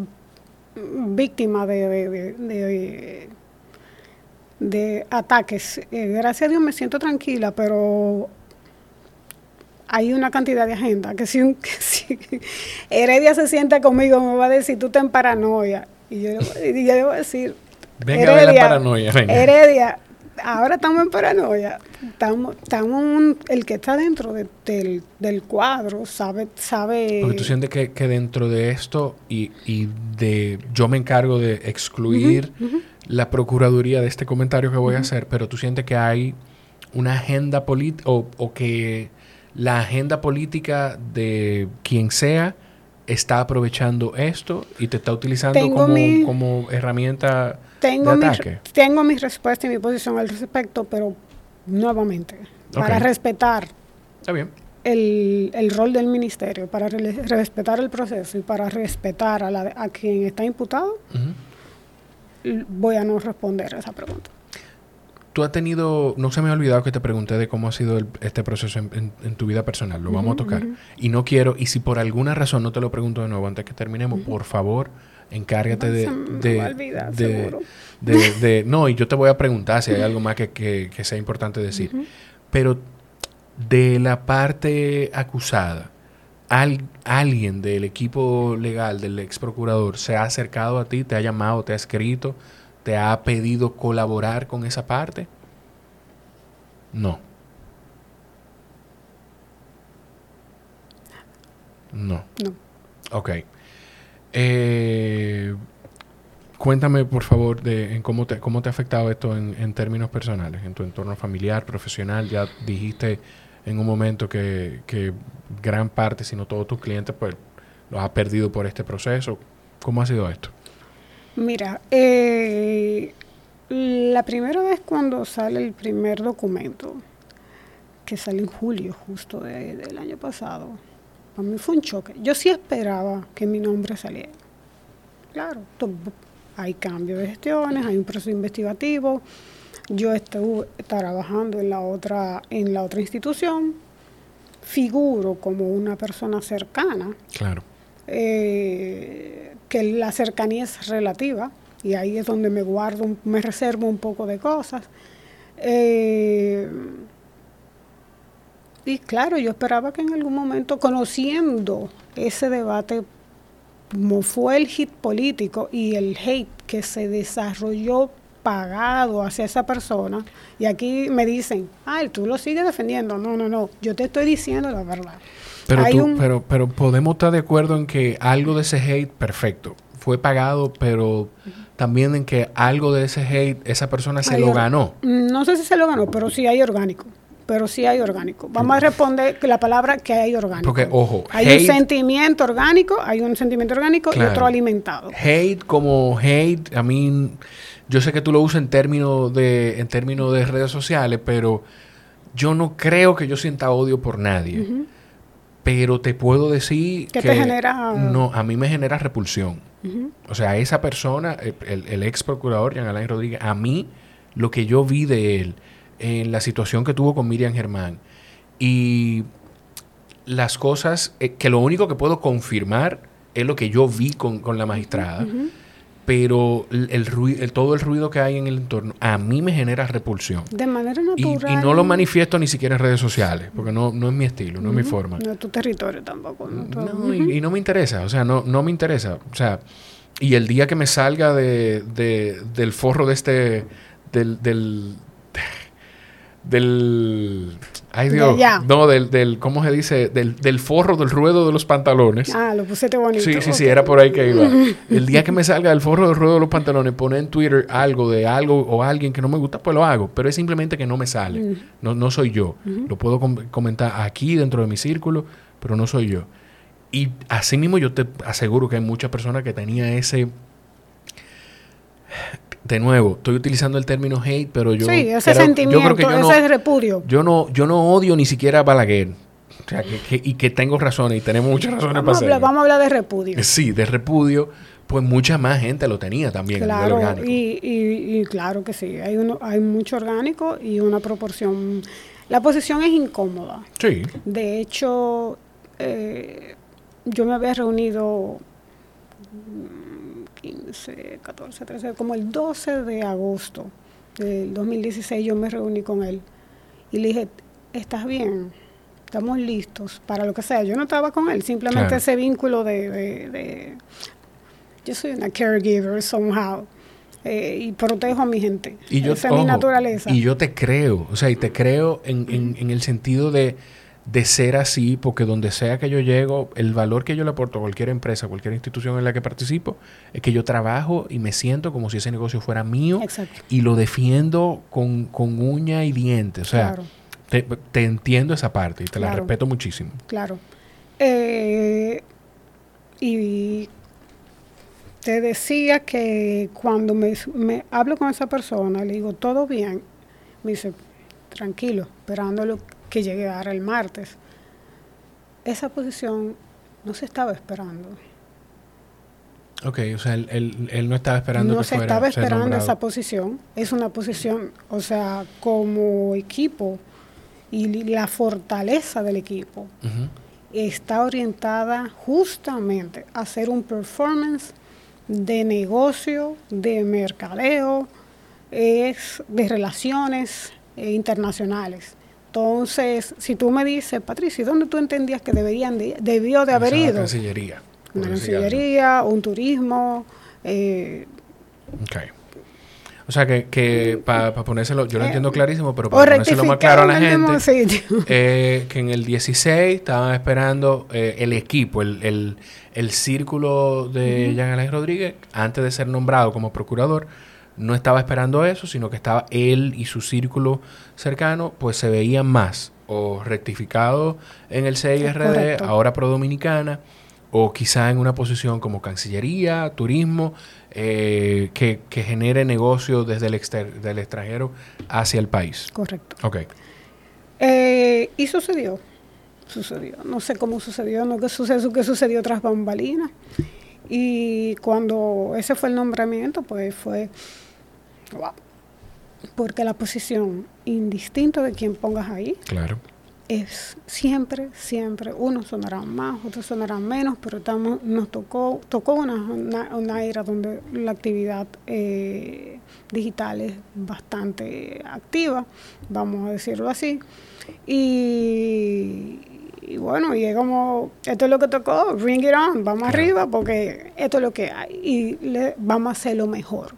víctima de, de, de- de- de ataques. Eh, gracias a Dios me siento tranquila, pero hay una cantidad de agenda que si, un- <laughs> que si Heredia se sienta conmigo me va a decir, tú estás en paranoia. Y yo, y yo a decir, Venga a ver la paranoia, venga. Heredia, ahora estamos en paranoia. Estamos, estamos un- el que está dentro de- del, del cuadro sabe, sabe. Porque tú sientes que, que dentro de esto y, y de yo me encargo de excluir la procuraduría de este comentario que voy a hacer, pero tú sientes que hay una agenda política o, o que la agenda política de quien sea está aprovechando esto y te está utilizando como, mi- como herramienta tengo, de mi, ataque. tengo mi respuesta y mi posición al respecto, pero nuevamente, para respetar Está bien. el, el rol del ministerio, para re- respetar el proceso y para respetar a, la, a quien está imputado, voy a no responder a esa pregunta. Tú has tenido, no se me ha olvidado que te pregunté de cómo ha sido el- este proceso en, en- en tu vida personal, lo vamos a tocar. Y no quiero, y si por alguna razón no te lo pregunto de nuevo antes que terminemos, por favor, encárgate de... De, olvidar, de- de- de- no, y yo te voy a preguntar si hay algo más que, que- que sea importante decir. Pero de la parte acusada, al- alguien del equipo legal del ex procurador se ha acercado a ti, te ha llamado, te ha escrito, te ha pedido colaborar con esa parte? No. No. No. Ok. Eh, cuéntame, por favor, de en cómo te, cómo te ha afectado esto en, en términos personales, en tu entorno familiar, profesional. Ya dijiste en un momento que, gran parte, si no todos tus clientes, pues los has perdido por este proceso. ¿Cómo ha sido esto? Mira, eh, la primera vez cuando sale el primer documento, que sale en julio justo de- del año pasado, para mí fue un choque. Yo sí esperaba que mi nombre saliera. Claro, hay cambio de gestiones, hay un proceso investigativo. Yo estuve trabajando en la otra, en la otra institución, figuro como una persona cercana Claro. eh, que la cercanía es relativa y ahí es donde me guardo, me reservo un poco de cosas. Eh, y claro, yo esperaba que en algún momento, conociendo ese debate, como fue el hit político y el hate que se desarrolló pagado hacia esa persona, y aquí me dicen, ay, tú lo sigues defendiendo. No, no, no, yo te estoy diciendo la verdad. Pero, tú, un- pero, pero podemos estar de acuerdo en que algo de ese hate, perfecto, fue pagado, pero también en que algo de ese hate, esa persona se lo ganó. No sé si se lo ganó, pero sí hay orgánico. pero sí hay orgánico. Vamos a responder la palabra que hay orgánico. Porque, ojo, hay un sentimiento orgánico, hay un sentimiento orgánico y otro alimentado. Hate como hate, a mí, yo sé que tú lo usas en términos de, en términos de redes sociales, pero yo no creo que yo sienta odio por nadie. Pero te puedo decir que... te genera...? No, a mí me genera repulsión. O sea, esa persona, el, el ex procurador Jean Alain Rodríguez, a mí, lo que yo vi de él en la situación que tuvo con Miriam Germán y las cosas, eh, que lo único que puedo confirmar es lo que yo vi con, la magistrada, pero el, ruido, todo el ruido que hay en el entorno a mí me genera repulsión. De manera natural. Y, no lo manifiesto ni siquiera en redes sociales, porque no, no es mi estilo, no es mi forma. No es tu territorio tampoco. No, y, no me interesa, o sea, no, no me interesa. O sea, y el día que me salga de, del forro de este, del, del del ay Dios no del, del cómo se dice del, del, forro del ruedo de los pantalones. Ah lo pusiste bonito sí sí sí era por ahí que iba. <laughs> El día que me salga del forro del ruedo de los pantalones poner en Twitter algo de algo o alguien que no me gusta pues lo hago pero es simplemente que no me sale. No, no soy yo. Lo puedo comentar aquí dentro de mi círculo pero no soy yo. Y así mismo yo te aseguro que hay muchas personas que tenían ese de nuevo, estoy utilizando el término hate, pero yo. Sí, ese sentimiento, ese repudio. Yo no, yo no odio ni siquiera a Balaguer. O sea, que, y que tengo razones, y tenemos muchas razones para hacerlo. Vamos a hablar de repudio. Sí, de repudio, pues mucha más gente lo tenía también. Claro, y, y, y, claro que sí. Hay, uno, hay mucho orgánico y una proporción. La posición es incómoda. Sí. De hecho, eh, yo me había reunido 15, 14, 13, como el 12 de agosto del 2016 yo me reuní con él y le dije, ¿estás bien? Estamos listos para lo que sea. Yo no estaba con él, simplemente ese vínculo de, Yo soy una caregiver somehow. Eh, y protejo a mi gente. Y yo, Esa es mi naturaleza. Y yo te creo, o sea, y te creo en, en, en el sentido de de ser así, porque donde sea que yo llego, el valor que yo le aporto a cualquier empresa, cualquier institución en la que participo, es que yo trabajo y me siento como si ese negocio fuera mío y lo defiendo con, uña y dientes. O sea, te, entiendo esa parte y te la respeto muchísimo. Claro. Eh, y te decía que cuando me, me hablo con esa persona, le digo, todo bien, me dice, tranquilo, esperándolo que llegue ahora el martes. Esa posición no se estaba esperando. Ok, o sea, él, no estaba esperando no se estaba esperando esa posición. Es una posición, o sea, como equipo y la fortaleza del equipo está orientada justamente a hacer un performance de negocio, de mercadeo, es de relaciones eh, internacionales. Entonces, si tú me dices, Patricia, ¿dónde tú entendías que deberían debió de haber ido? Una cancillería. Una cancillería, un turismo. Eh, ok. O sea, que, que para ponérselo, yo lo eh, entiendo clarísimo, pero para ponérselo más claro a la gente, eh, que en el 16 estaban esperando eh, el equipo, el, el, el círculo de Jean Alain Rodríguez, antes de ser nombrado como procurador, no estaba esperando eso, sino que estaba él y su círculo cercano, pues se veían más o rectificados en el CIRD, ahora pro dominicana, o quizá en una posición como Cancillería, Turismo, eh, que, genere negocios desde el del extranjero hacia el país. Correcto. Ok. Eh, y sucedió, sucedió. No sé cómo sucedió, no qué sucedió, qué sucedió tras bambalinas. Y cuando ese fue el nombramiento, pues fue porque la posición, indistinto de quien pongas ahí, claro. es siempre, siempre, unos sonarán más, otros sonarán menos, pero estamos, nos tocó, tocó una, una, era donde la actividad eh, digital es bastante activa, vamos a decirlo así. Y, y bueno, y es como, esto es lo que tocó, bring it on, vamos arriba, porque esto es lo que hay y le, vamos a hacer lo mejor.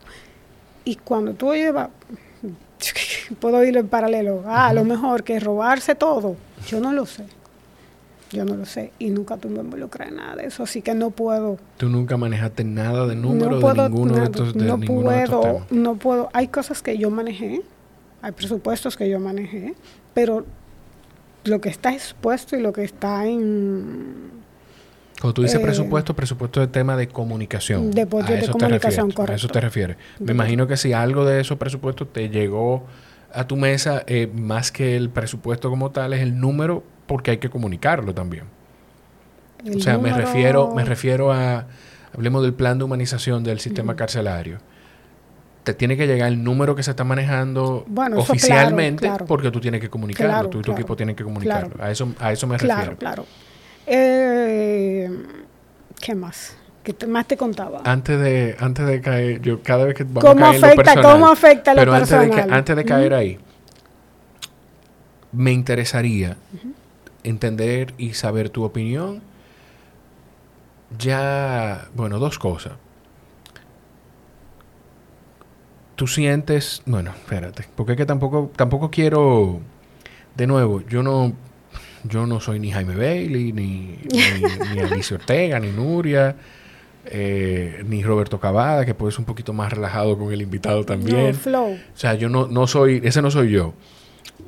Y cuando tú llevas, <laughs> puedo ir en paralelo, ah, a lo mejor que robarse todo, yo no lo sé. Yo no lo sé y nunca tuve involucrado en nada de eso, así que no puedo. ¿Tú nunca manejaste nada de números de ninguno de estos de No puedo, no puedo. Hay cosas que yo manejé, hay presupuestos que yo manejé, pero lo que está expuesto y lo que está en cuando tú dices Eh, presupuesto, presupuesto de tema de comunicación. de A de eso te comunicación, refieres, A eso te refieres. Me imagino que si algo de esos presupuestos te llegó a tu mesa, eh, más que el presupuesto como tal, es el número porque hay que comunicarlo también. el o sea, me refiero, me refiero a, hablemos del plan de humanización del sistema carcelario. Te tiene que llegar el número que se está manejando Bueno, claro, oficialmente claro. porque tú tienes que comunicarlo, Claro, tú y tu claro, equipo tienen que comunicarlo. claro. A eso, a eso me Claro, refiero. claro. Eh, ¿Qué más? ¿Qué te- más te contaba? Antes de, antes de caer, yo cada vez que vamos ¿Cómo a caer en lo afecta- personal, cómo afecta lo pero antes de, que- personal? antes de caer ahí, me interesaría entender y saber tu opinión. Ya, bueno, dos cosas. Tú sientes, bueno, espérate, porque es que tampoco, tampoco quiero, de nuevo, yo no, yo no soy ni Jaime Bailey, ni, ni, ni Alicia Ortega, ni Nuria, eh, ni Roberto Cavada, que puede ser un poquito más relajado con el invitado también. No, flow. O sea, yo no, no soy, ese no soy yo.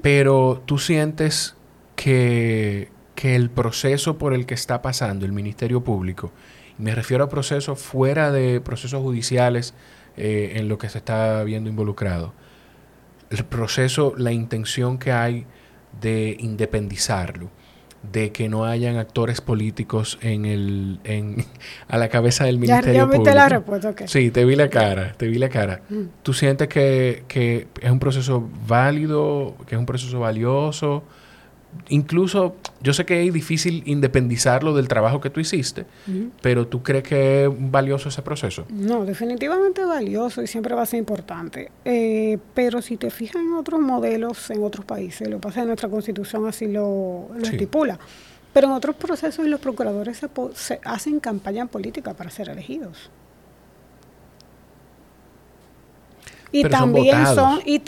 Pero tú sientes que, que el proceso por el que está pasando el Ministerio Público, y me refiero a procesos fuera de procesos judiciales eh, en lo que se está viendo involucrado, el proceso, la intención que hay de independizarlo, de que no hayan actores políticos en el, en, <laughs> a la cabeza del Ya, Ministerio ya Público. viste la respuesta, ok. Sí, te vi la cara, te vi la cara. Mm. ¿Tú sientes que, que es un proceso válido, que es un proceso valioso? Incluso, yo sé que es difícil independizarlo del trabajo que tú hiciste, pero ¿tú crees que es valioso ese proceso? No, definitivamente valioso y siempre va a ser importante. Eh, pero si te fijas en otros modelos en otros países, lo que pasa que nuestra constitución así lo, lo Sí. estipula. Pero en otros procesos los procuradores se, se hacen campaña política para ser elegidos. Y Pero son también votados. son... Y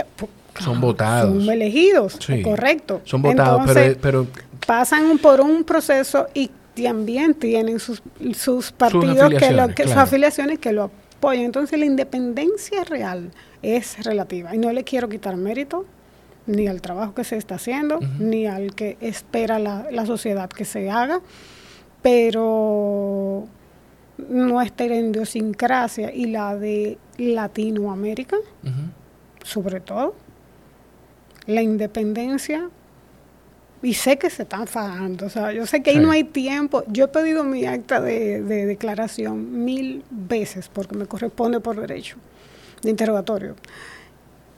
Son votados. Son elegidos, Sí. correcto. Son votados, Entonces, pero, pero pasan por un proceso y también tienen sus, sus partidos que, lo, que sus afiliaciones que lo apoyan. Entonces la independencia real es relativa y no le quiero quitar mérito ni al trabajo que se está haciendo, ni al que espera la, la sociedad que se haga, pero nuestra idiosincrasia y la de Latinoamérica, sobre todo, la independencia, y sé que se están fajando, o sea, yo sé que ahí Sí. no hay tiempo. Yo he pedido mi acta de, de declaración mil veces porque me corresponde por derecho de interrogatorio.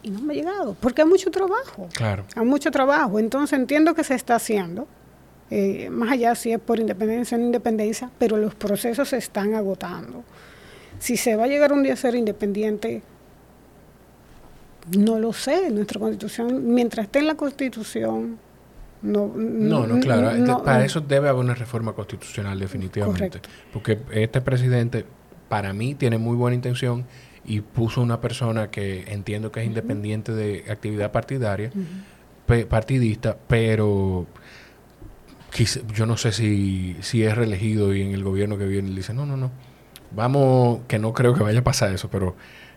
Y no me ha llegado, porque hay mucho trabajo. claro. Hay mucho trabajo. Entonces entiendo que se está haciendo, eh, más allá si es por independencia o no independencia, pero los procesos se están agotando. Si se va a llegar un día a ser independiente, no lo sé. Nuestra constitución, mientras esté en la constitución, no. No, no, claro. no- para eso debe haber una reforma constitucional, definitivamente. Correcto. Porque este presidente, para mí, tiene muy buena intención y puso una persona que entiendo que es independiente de actividad partidaria, pe- partidista, pero yo no sé si, si es reelegido y en el gobierno que viene él dice, no, no, no, vamos, que no creo que vaya a pasar eso, pero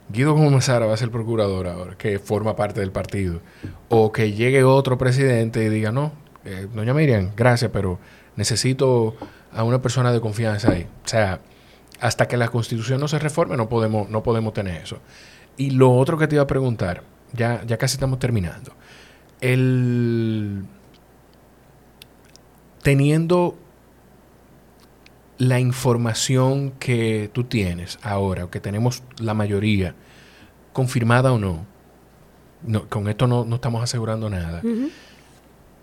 Guido Gómez Sara va a ser procurador ahora, que forma parte del partido. O que llegue otro presidente y diga, no, eh, doña Miriam, gracias, pero necesito a una persona de confianza ahí. O sea, hasta que la constitución no se reforme no podemos, no podemos tener eso. Y lo otro que te iba a preguntar, ya, ya casi estamos terminando. El teniendo la información que tú tienes ahora, o que tenemos la mayoría, confirmada o no, no con esto no, no estamos asegurando nada.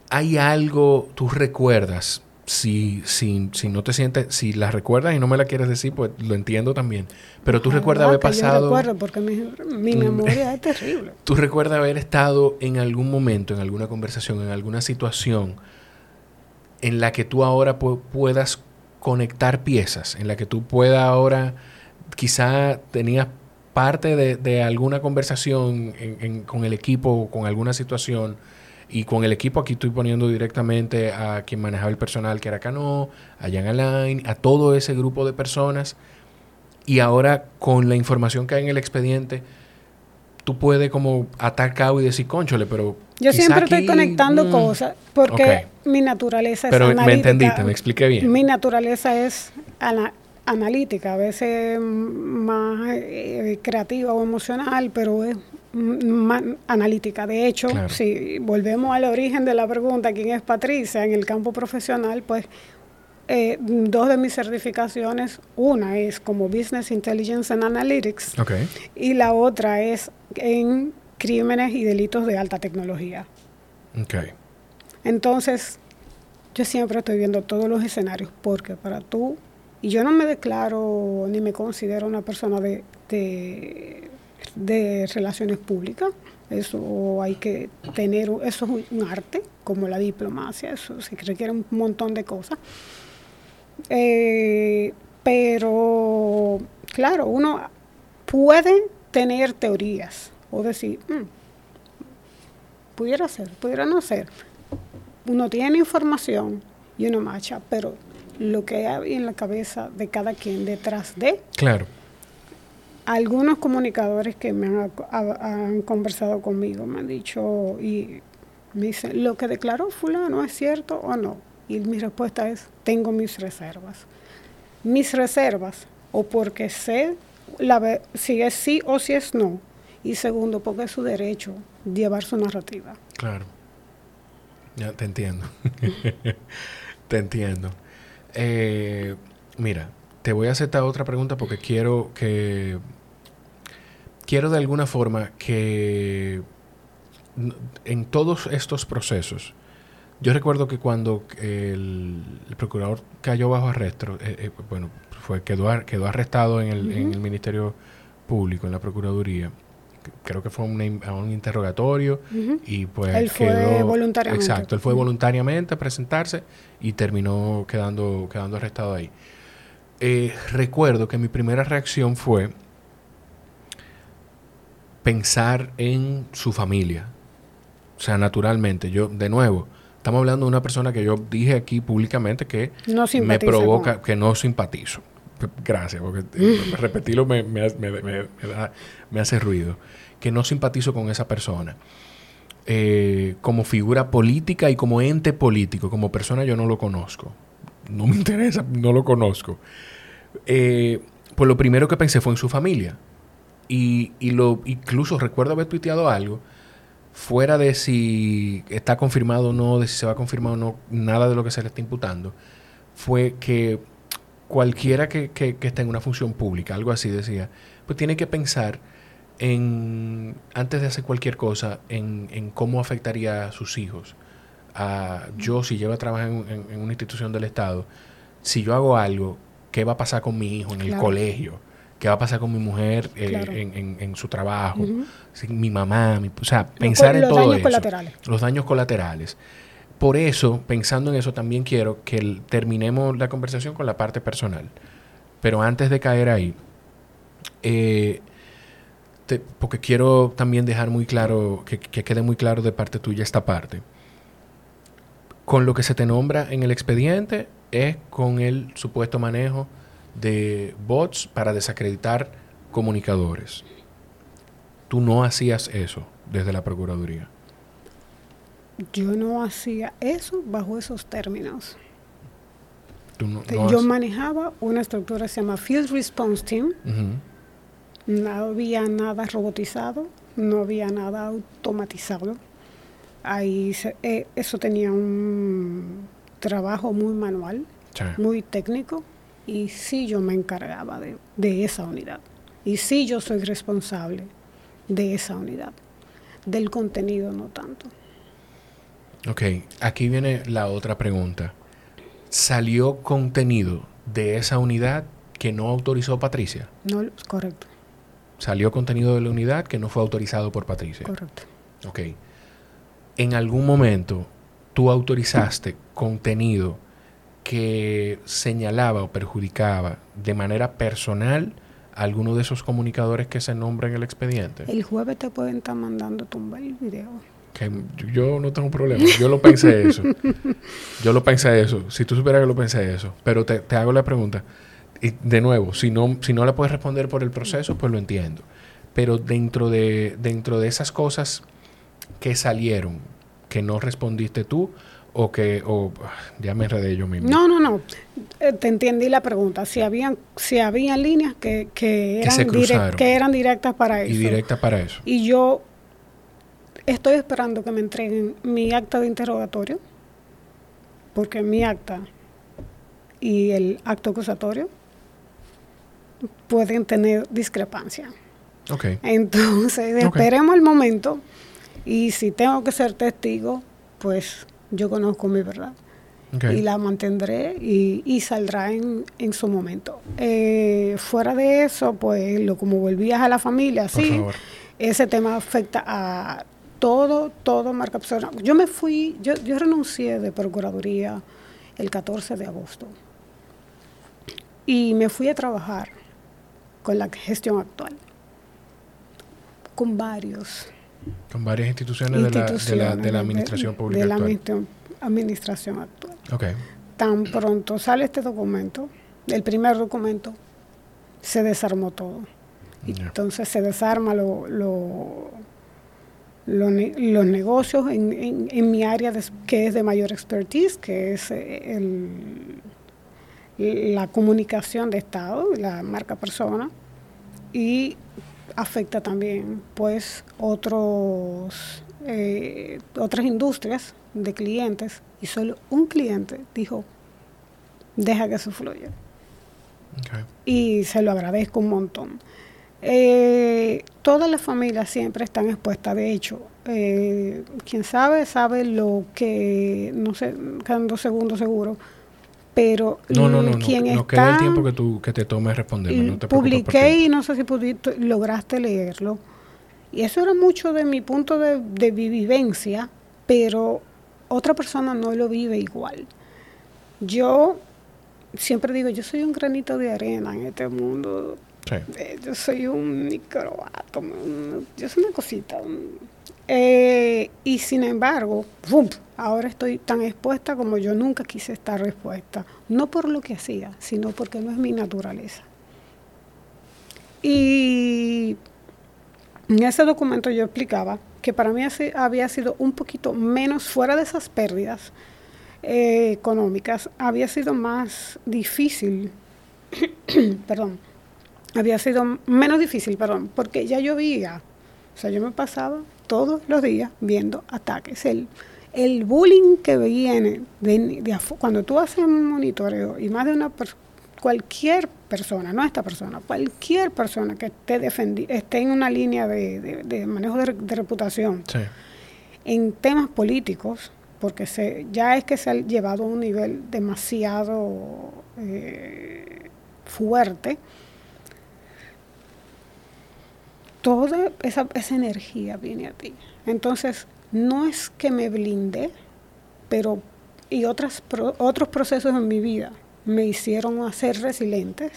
¿Hay algo, tú recuerdas, si, si, si no te sientes, si la recuerdas y no me la quieres decir, pues lo entiendo también, pero tú Ah, recuerdas haber que Yo pasado... recuerdo porque mi, mi Mm. memoria es terrible. <laughs> ¿Tú recuerdas haber estado en algún momento, en alguna conversación, en alguna situación en la que tú ahora pu- puedas conectar piezas, en la que tú puedas ahora, quizá tenías parte de, alguna conversación con el equipo, con alguna situación, y con el equipo aquí estoy poniendo directamente a quien manejaba el personal, que era Cano, a Jan Alain, a todo ese grupo de personas, y ahora con la información que hay en el expediente, tú puedes como atar cabo y decir, conchole, pero Yo Quizá siempre estoy conectando mm, cosas porque mi naturaleza Pero es me analítica. entendiste, me expliqué bien. Mi naturaleza es ana- analítica, a veces más eh, creativa o emocional, pero es más analítica. De hecho, Claro. si volvemos al origen de la pregunta, ¿quién es Patricia? En el campo profesional, pues eh, dos de mis certificaciones, una es como Business Intelligence and Analytics y la otra es en crímenes y delitos de alta tecnología. Ok. Entonces, yo siempre estoy viendo todos los escenarios, porque para tú, y yo no me declaro ni me considero una persona de, de, de relaciones públicas, eso hay que tener, eso es un arte, como la diplomacia, eso se requiere un montón de cosas. Eh, pero, claro, uno puede tener teorías o decir, "Mm, pudiera ser, pudiera no ser. Uno tiene información y uno marcha, pero lo que hay en la cabeza de cada quien detrás de Claro. algunos comunicadores que me han, ha- han conversado conmigo me han dicho y me dicen, ¿lo que declaró fulano es cierto o no? Y mi respuesta es, tengo mis reservas. Mis reservas, o porque sé la, si es sí o si es no, y segundo, porque es su derecho llevar su narrativa. Claro. Ya te entiendo. <laughs> te entiendo. Eh, mira, te voy a hacer esta otra pregunta porque quiero que. Quiero de alguna forma que en todos estos procesos, yo recuerdo que cuando el, el procurador cayó bajo arresto, eh, eh, bueno, fue quedó, quedó arrestado en el, en el Ministerio Público, en la Procuraduría. Creo que fue una a un interrogatorio y pues Él fue quedó voluntariamente. Exacto, él fue voluntariamente a presentarse y terminó quedando, quedando arrestado ahí. Eh, recuerdo que mi primera reacción fue pensar en su familia. O sea, naturalmente, yo, de nuevo, estamos hablando de una persona que yo dije aquí públicamente que No me provoca, con- que no simpatizo. Gracias, porque eh, repetirlo me, hace ruido. Que no simpatizo con esa persona. Eh, como figura política y como ente político, como persona yo no lo conozco. No me interesa, no lo conozco. Eh, pues lo primero que pensé fue en su familia. Y, y lo incluso recuerdo haber tuiteado algo fuera de si está confirmado o no, de si se va a confirmar o no, nada de lo que se le está imputando, fue que cualquiera que, que, que esté en una función pública, algo así decía, pues tiene que pensar en, antes de hacer cualquier cosa, en, en cómo afectaría a sus hijos. A, yo, si llevo a trabajar en, en- en una institución del Estado, si yo hago algo, ¿qué va a pasar con mi hijo en el colegio? ¿Qué va a pasar con mi mujer eh, Claro. en, en- su trabajo? Sí, mi mamá, mi- o sea, pensar en los todo daños eso. colaterales. Los daños colaterales. Por eso, pensando en eso, también quiero que terminemos la conversación con la parte personal. Pero antes de caer ahí, eh, porque quiero también dejar muy claro, que, que quede muy claro de parte tuya esta parte. Con lo que se te nombra en el expediente es con el supuesto manejo de bots para desacreditar comunicadores. Tú no hacías eso desde la Procuraduría. Yo no hacía eso bajo esos términos. No, no yo has- manejaba una estructura que se llama Field Response Team. No había nada robotizado, no había nada automatizado. Ahí se- eh, eso tenía un trabajo muy manual, Sí. muy técnico, y sí yo me encargaba de, de esa unidad. Y sí yo soy responsable de esa unidad. Del contenido no tanto. Ok, aquí viene la otra pregunta. ¿Salió contenido de esa unidad que no autorizó Patricia? No, correcto, Salió contenido de la unidad que no fue autorizado por Patricia. correcto. Ok. ¿En algún momento tú autorizaste contenido que señalaba o perjudicaba de manera personal a alguno de esos comunicadores que se nombran en el expediente? El jueves te pueden estar mandando tumbar el video. Que yo no tengo problema. Yo lo pensé eso. Yo lo pensé eso. Si tú supieras que lo pensé eso. Pero te, te hago la pregunta. Y de nuevo, si no, si no la puedes responder por el proceso, pues lo entiendo. Pero dentro de, dentro de esas cosas que salieron que no respondiste tú o que o ya me enredé yo mismo. No, no, no. Eh, te entendí la pregunta. Si habían si habían líneas que, que, eran, que eran directas para eso. Y directas para eso. Y yo estoy esperando que me entreguen mi acta de interrogatorio, porque mi acta y el acto acusatorio pueden tener discrepancia. Okay. Entonces, esperemos el momento y si tengo que ser testigo, pues yo conozco mi verdad. Y la mantendré y, saldrá en, en, su momento. Eh, fuera de eso, pues lo como volvías a la familia, sí, ese tema afecta a todo, todo marca personal. Yo me fui, yo, yo renuncié de Procuraduría el 14 de agosto y me fui a trabajar con la gestión actual, con varios. Con varias instituciones, de, la, de, la, administración pública. De la administración actual. Okay. Tan pronto sale este documento, el primer documento, se desarmó todo. Entonces se desarma lo, lo, los negocios en, en, mi área que es de mayor expertise, que es eh, el, la comunicación de Estado, la marca persona, y afecta también pues otros eh, otras industrias de clientes y solo un cliente dijo deja que eso fluya y se lo agradezco un montón eh, todas las familias siempre están expuestas de hecho eh, quien sabe sabe lo que no sé quedan dos segundos seguro pero no, no, no, quien no, queda el tiempo que, tú, que te tomes responderme. No te publiqué y no sé si pudiste, lograste leerlo. Y eso era mucho de mi punto de, de vivencia, pero otra persona no lo vive igual. Yo siempre digo, yo soy un granito de arena en este mundo. Eh, yo soy un microátomo, yo soy una cosita. Eh, y sin embargo, ¡bum! ahora estoy tan expuesta como yo nunca quise estar expuesta. No por lo que hacía, sino porque no es mi naturaleza. Y en ese documento yo explicaba que para mí había sido un poquito menos fuera de esas pérdidas eh, económicas, había sido más difícil, <coughs> perdón, había sido menos difícil, perdón, porque ya yo veía, o sea, yo me pasaba todos los días viendo ataques. El, el bullying que viene de, cuando tú haces un monitoreo y más de una persona, cualquier persona, no esta persona, cualquier persona que esté, defendi esté en una línea de, manejo de, reputación en temas políticos, porque se, ya es que se ha llevado a un nivel demasiado eh, fuerte, toda esa, esa energía viene a ti. Entonces, no es que me blinde, pero y otras otros procesos en mi vida me hicieron hacer resilientes,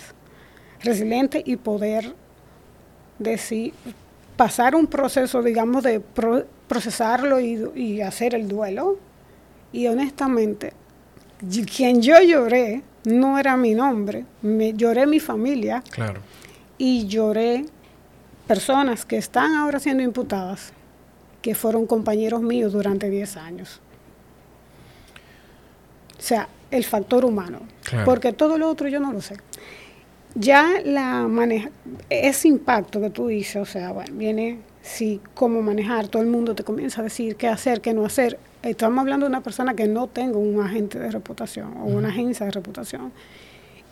resiliente y poder decir, pasar un proceso, digamos, de procesarlo y, hacer el duelo. Y honestamente, quien yo lloré no era mi nombre, me lloré mi familia. Claro. Y lloré personas que están ahora siendo imputadas, que fueron compañeros míos durante 10 años. O sea, el factor humano. Porque todo lo otro yo no lo sé. Ya la maneja, ese impacto que tú dices, o sea, bueno, viene, sí, cómo manejar, todo el mundo te comienza a decir qué hacer, qué no hacer. Estamos hablando de una persona que no tenga un agente de reputación o una agencia de reputación.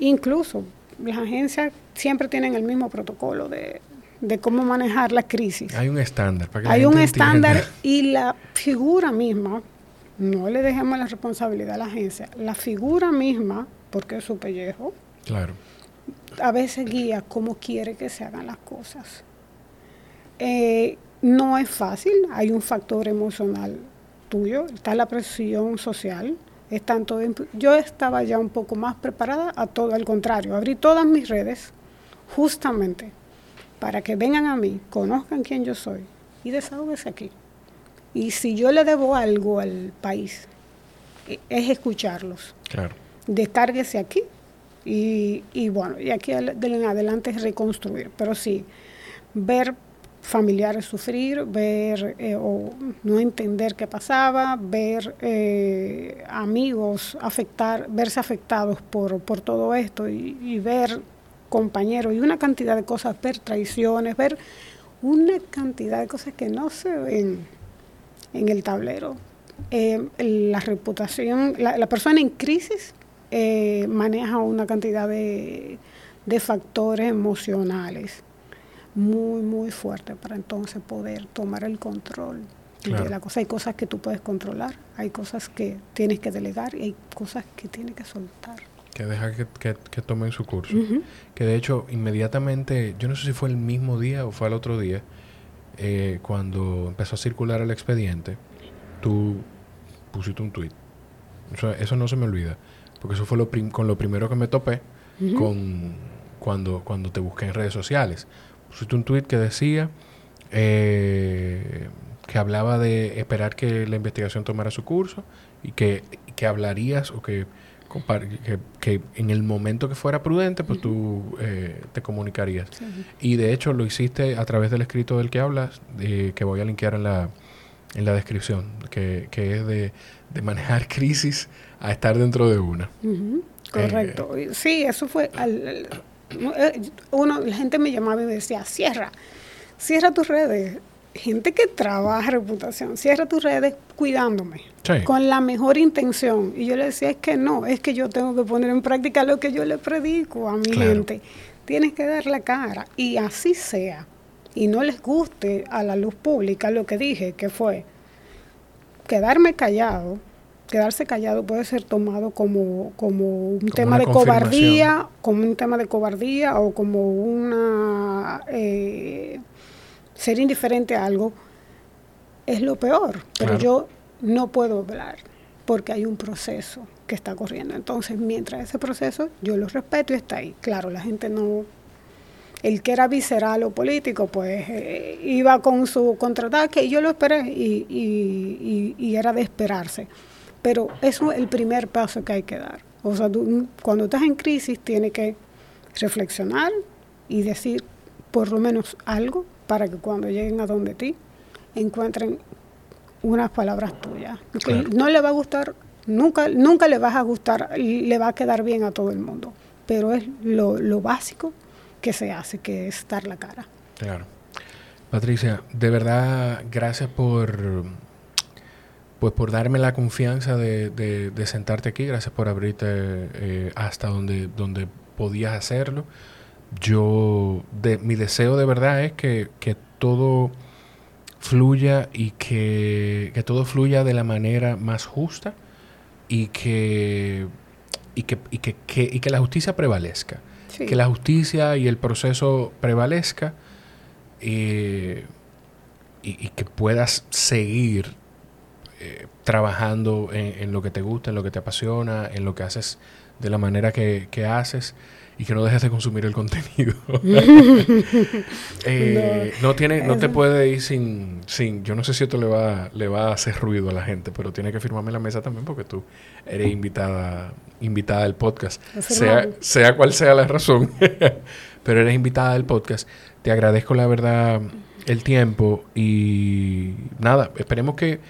Incluso las agencias siempre tienen el mismo protocolo de, de cómo manejar la crisis. Hay un estándar. Para que Hay un estándar <laughs> y la figura misma, no le dejemos la responsabilidad a la agencia, la figura misma, porque es su pellejo, claro. a veces guía cómo quiere que se hagan las cosas. Eh, no es fácil, hay un factor emocional tuyo, está la presión social, es tanto yo estaba ya un poco más preparada a todo al contrario, abrí todas mis redes justamente para que vengan a mí, conozcan quién yo soy y desahógese aquí. Y si yo le debo algo al país, e, es escucharlos. Claro. Descárguese aquí y, y bueno, y aquí en adelante es reconstruir. Pero sí, ver familiares sufrir, ver eh, o no entender qué pasaba, ver eh, amigos afectar, verse afectados por, por todo esto y, y, ver compañeros y una cantidad de cosas, ver traiciones, ver una cantidad de cosas que no se ven en el tablero. Eh, la reputación, la, la, persona en crisis eh, maneja una cantidad de, de factores emocionales muy, muy fuerte para entonces poder tomar el control claro. de la cosa. Hay cosas que tú puedes controlar, hay cosas que tienes que delegar y hay cosas que tienes que soltar. Que deja que, que, que tomen su curso. Uh -huh. Que de hecho, inmediatamente, yo no sé si fue el mismo día o fue el otro día, eh, cuando empezó a circular el expediente, tú pusiste un tweet. Eso, eso no se me olvida, porque eso fue lo con lo primero que me topé uh -huh. con cuando, cuando te busqué en redes sociales pusiste un tweet que decía eh, que hablaba de esperar que la investigación tomara su curso y que, que hablarías o que, que, que, en el momento que fuera prudente, pues uh -huh. tú eh, te comunicarías. Y de hecho lo hiciste a través del escrito del que hablas, eh, que voy a linkear en la, en la descripción, que, que es de, de, manejar <laughs> crisis a estar dentro de una. Uh -huh. Correcto. sí, eso fue... Al, al uno, la gente me llamaba y me decía, cierra, cierra tus redes. Gente que trabaja reputación, cierra tus redes cuidándome, sí. con la mejor intención. Y yo le decía, es que no, es que yo tengo que poner en práctica lo que yo le predico a mi claro. gente. Tienes que dar la cara y así sea. Y no les guste a la luz pública lo que dije, que fue quedarme callado, quedarse callado puede ser tomado como, como un como tema de cobardía, como un tema de cobardía o como una eh, ser indiferente a algo, es lo peor. Pero claro. yo no puedo hablar porque hay un proceso que está corriendo. Entonces, mientras ese proceso, yo lo respeto y está ahí. Claro, la gente no... El que era visceral o político, pues eh, iba con su contraataque y yo lo esperé y, y, y, y era de esperarse. Pero eso es el primer paso que hay que dar. O sea, tú, cuando estás en crisis tienes que reflexionar y decir por lo menos algo para que cuando lleguen a donde ti encuentren unas palabras tuyas. Claro. No le va a gustar, nunca, nunca le vas a gustar, le va a quedar bien a todo el mundo, pero es lo, lo básico que se hace, que es dar la cara. Claro. Patricia, de verdad, gracias por pues por darme la confianza de, de, de sentarte aquí, gracias por abrirte eh, hasta donde, donde podías hacerlo. Yo, de, mi deseo de verdad es que, que todo fluya y que, que, todo fluya de la manera más justa y que, y que, y que, y que la justicia prevalezca. Sí. Que la justicia y el proceso prevalezca eh, y, y que puedas seguir eh, trabajando en, en, lo que te gusta, en lo que te apasiona, en lo que haces de la manera que, que haces y que no dejes de consumir el contenido. <laughs> eh, no, no, tiene, no te puede ir sin, sin, yo no sé si esto le va, le va a hacer ruido a la gente, pero tiene que firmarme la mesa también porque tú eres invitada, invitada del podcast, sea, sea cual sea la razón, <laughs> pero eres invitada del podcast. Te agradezco la verdad el tiempo y nada, esperemos que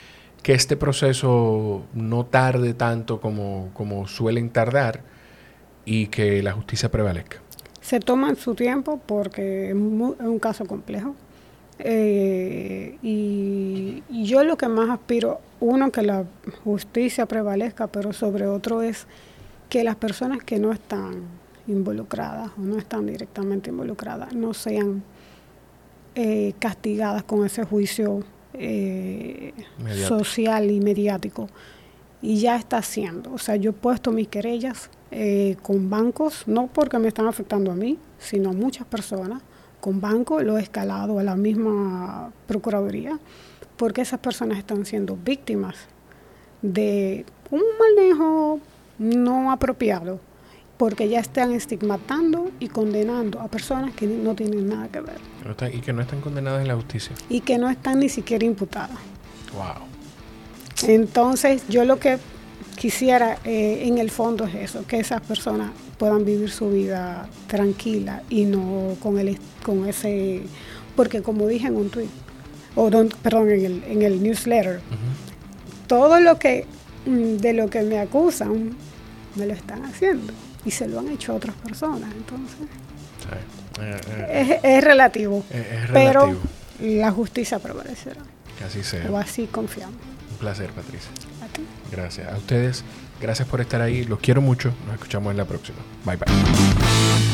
que este proceso no tarde tanto como, como suelen tardar y que la justicia prevalezca. Se toman su tiempo porque es, un caso complejo. Eh, y, y, yo lo que más aspiro, uno, que la justicia prevalezca, pero sobre otro es que las personas que no están involucradas o no están directamente involucradas no sean eh, castigadas con ese juicio eh, social y mediático. Y ya está haciendo. O sea, yo he puesto mis querellas eh, con bancos, no porque me están afectando a mí, sino a muchas personas. Con bancos lo he escalado a la misma Procuraduría, porque esas personas están siendo víctimas de un manejo no apropiado porque ya están estigmatando y condenando a personas que no tienen nada que ver. y que no están condenadas en la justicia. Y que no están ni siquiera imputadas. Wow. Entonces, yo lo que quisiera eh, en el fondo es eso, que esas personas puedan vivir su vida tranquila y no con, el, con ese porque como dije en un tweet, o perdón, en el, en el newsletter, todo lo que mm, de lo que me acusan me lo están haciendo y se lo han hecho a otras personas, entonces eh, eh, es, relativo, pero la justicia prevalecerá. Así sea. O así confiamos. Un placer, Patricia. Gracias. A ustedes, gracias por estar ahí. Los quiero mucho. Nos escuchamos en la próxima. Bye bye.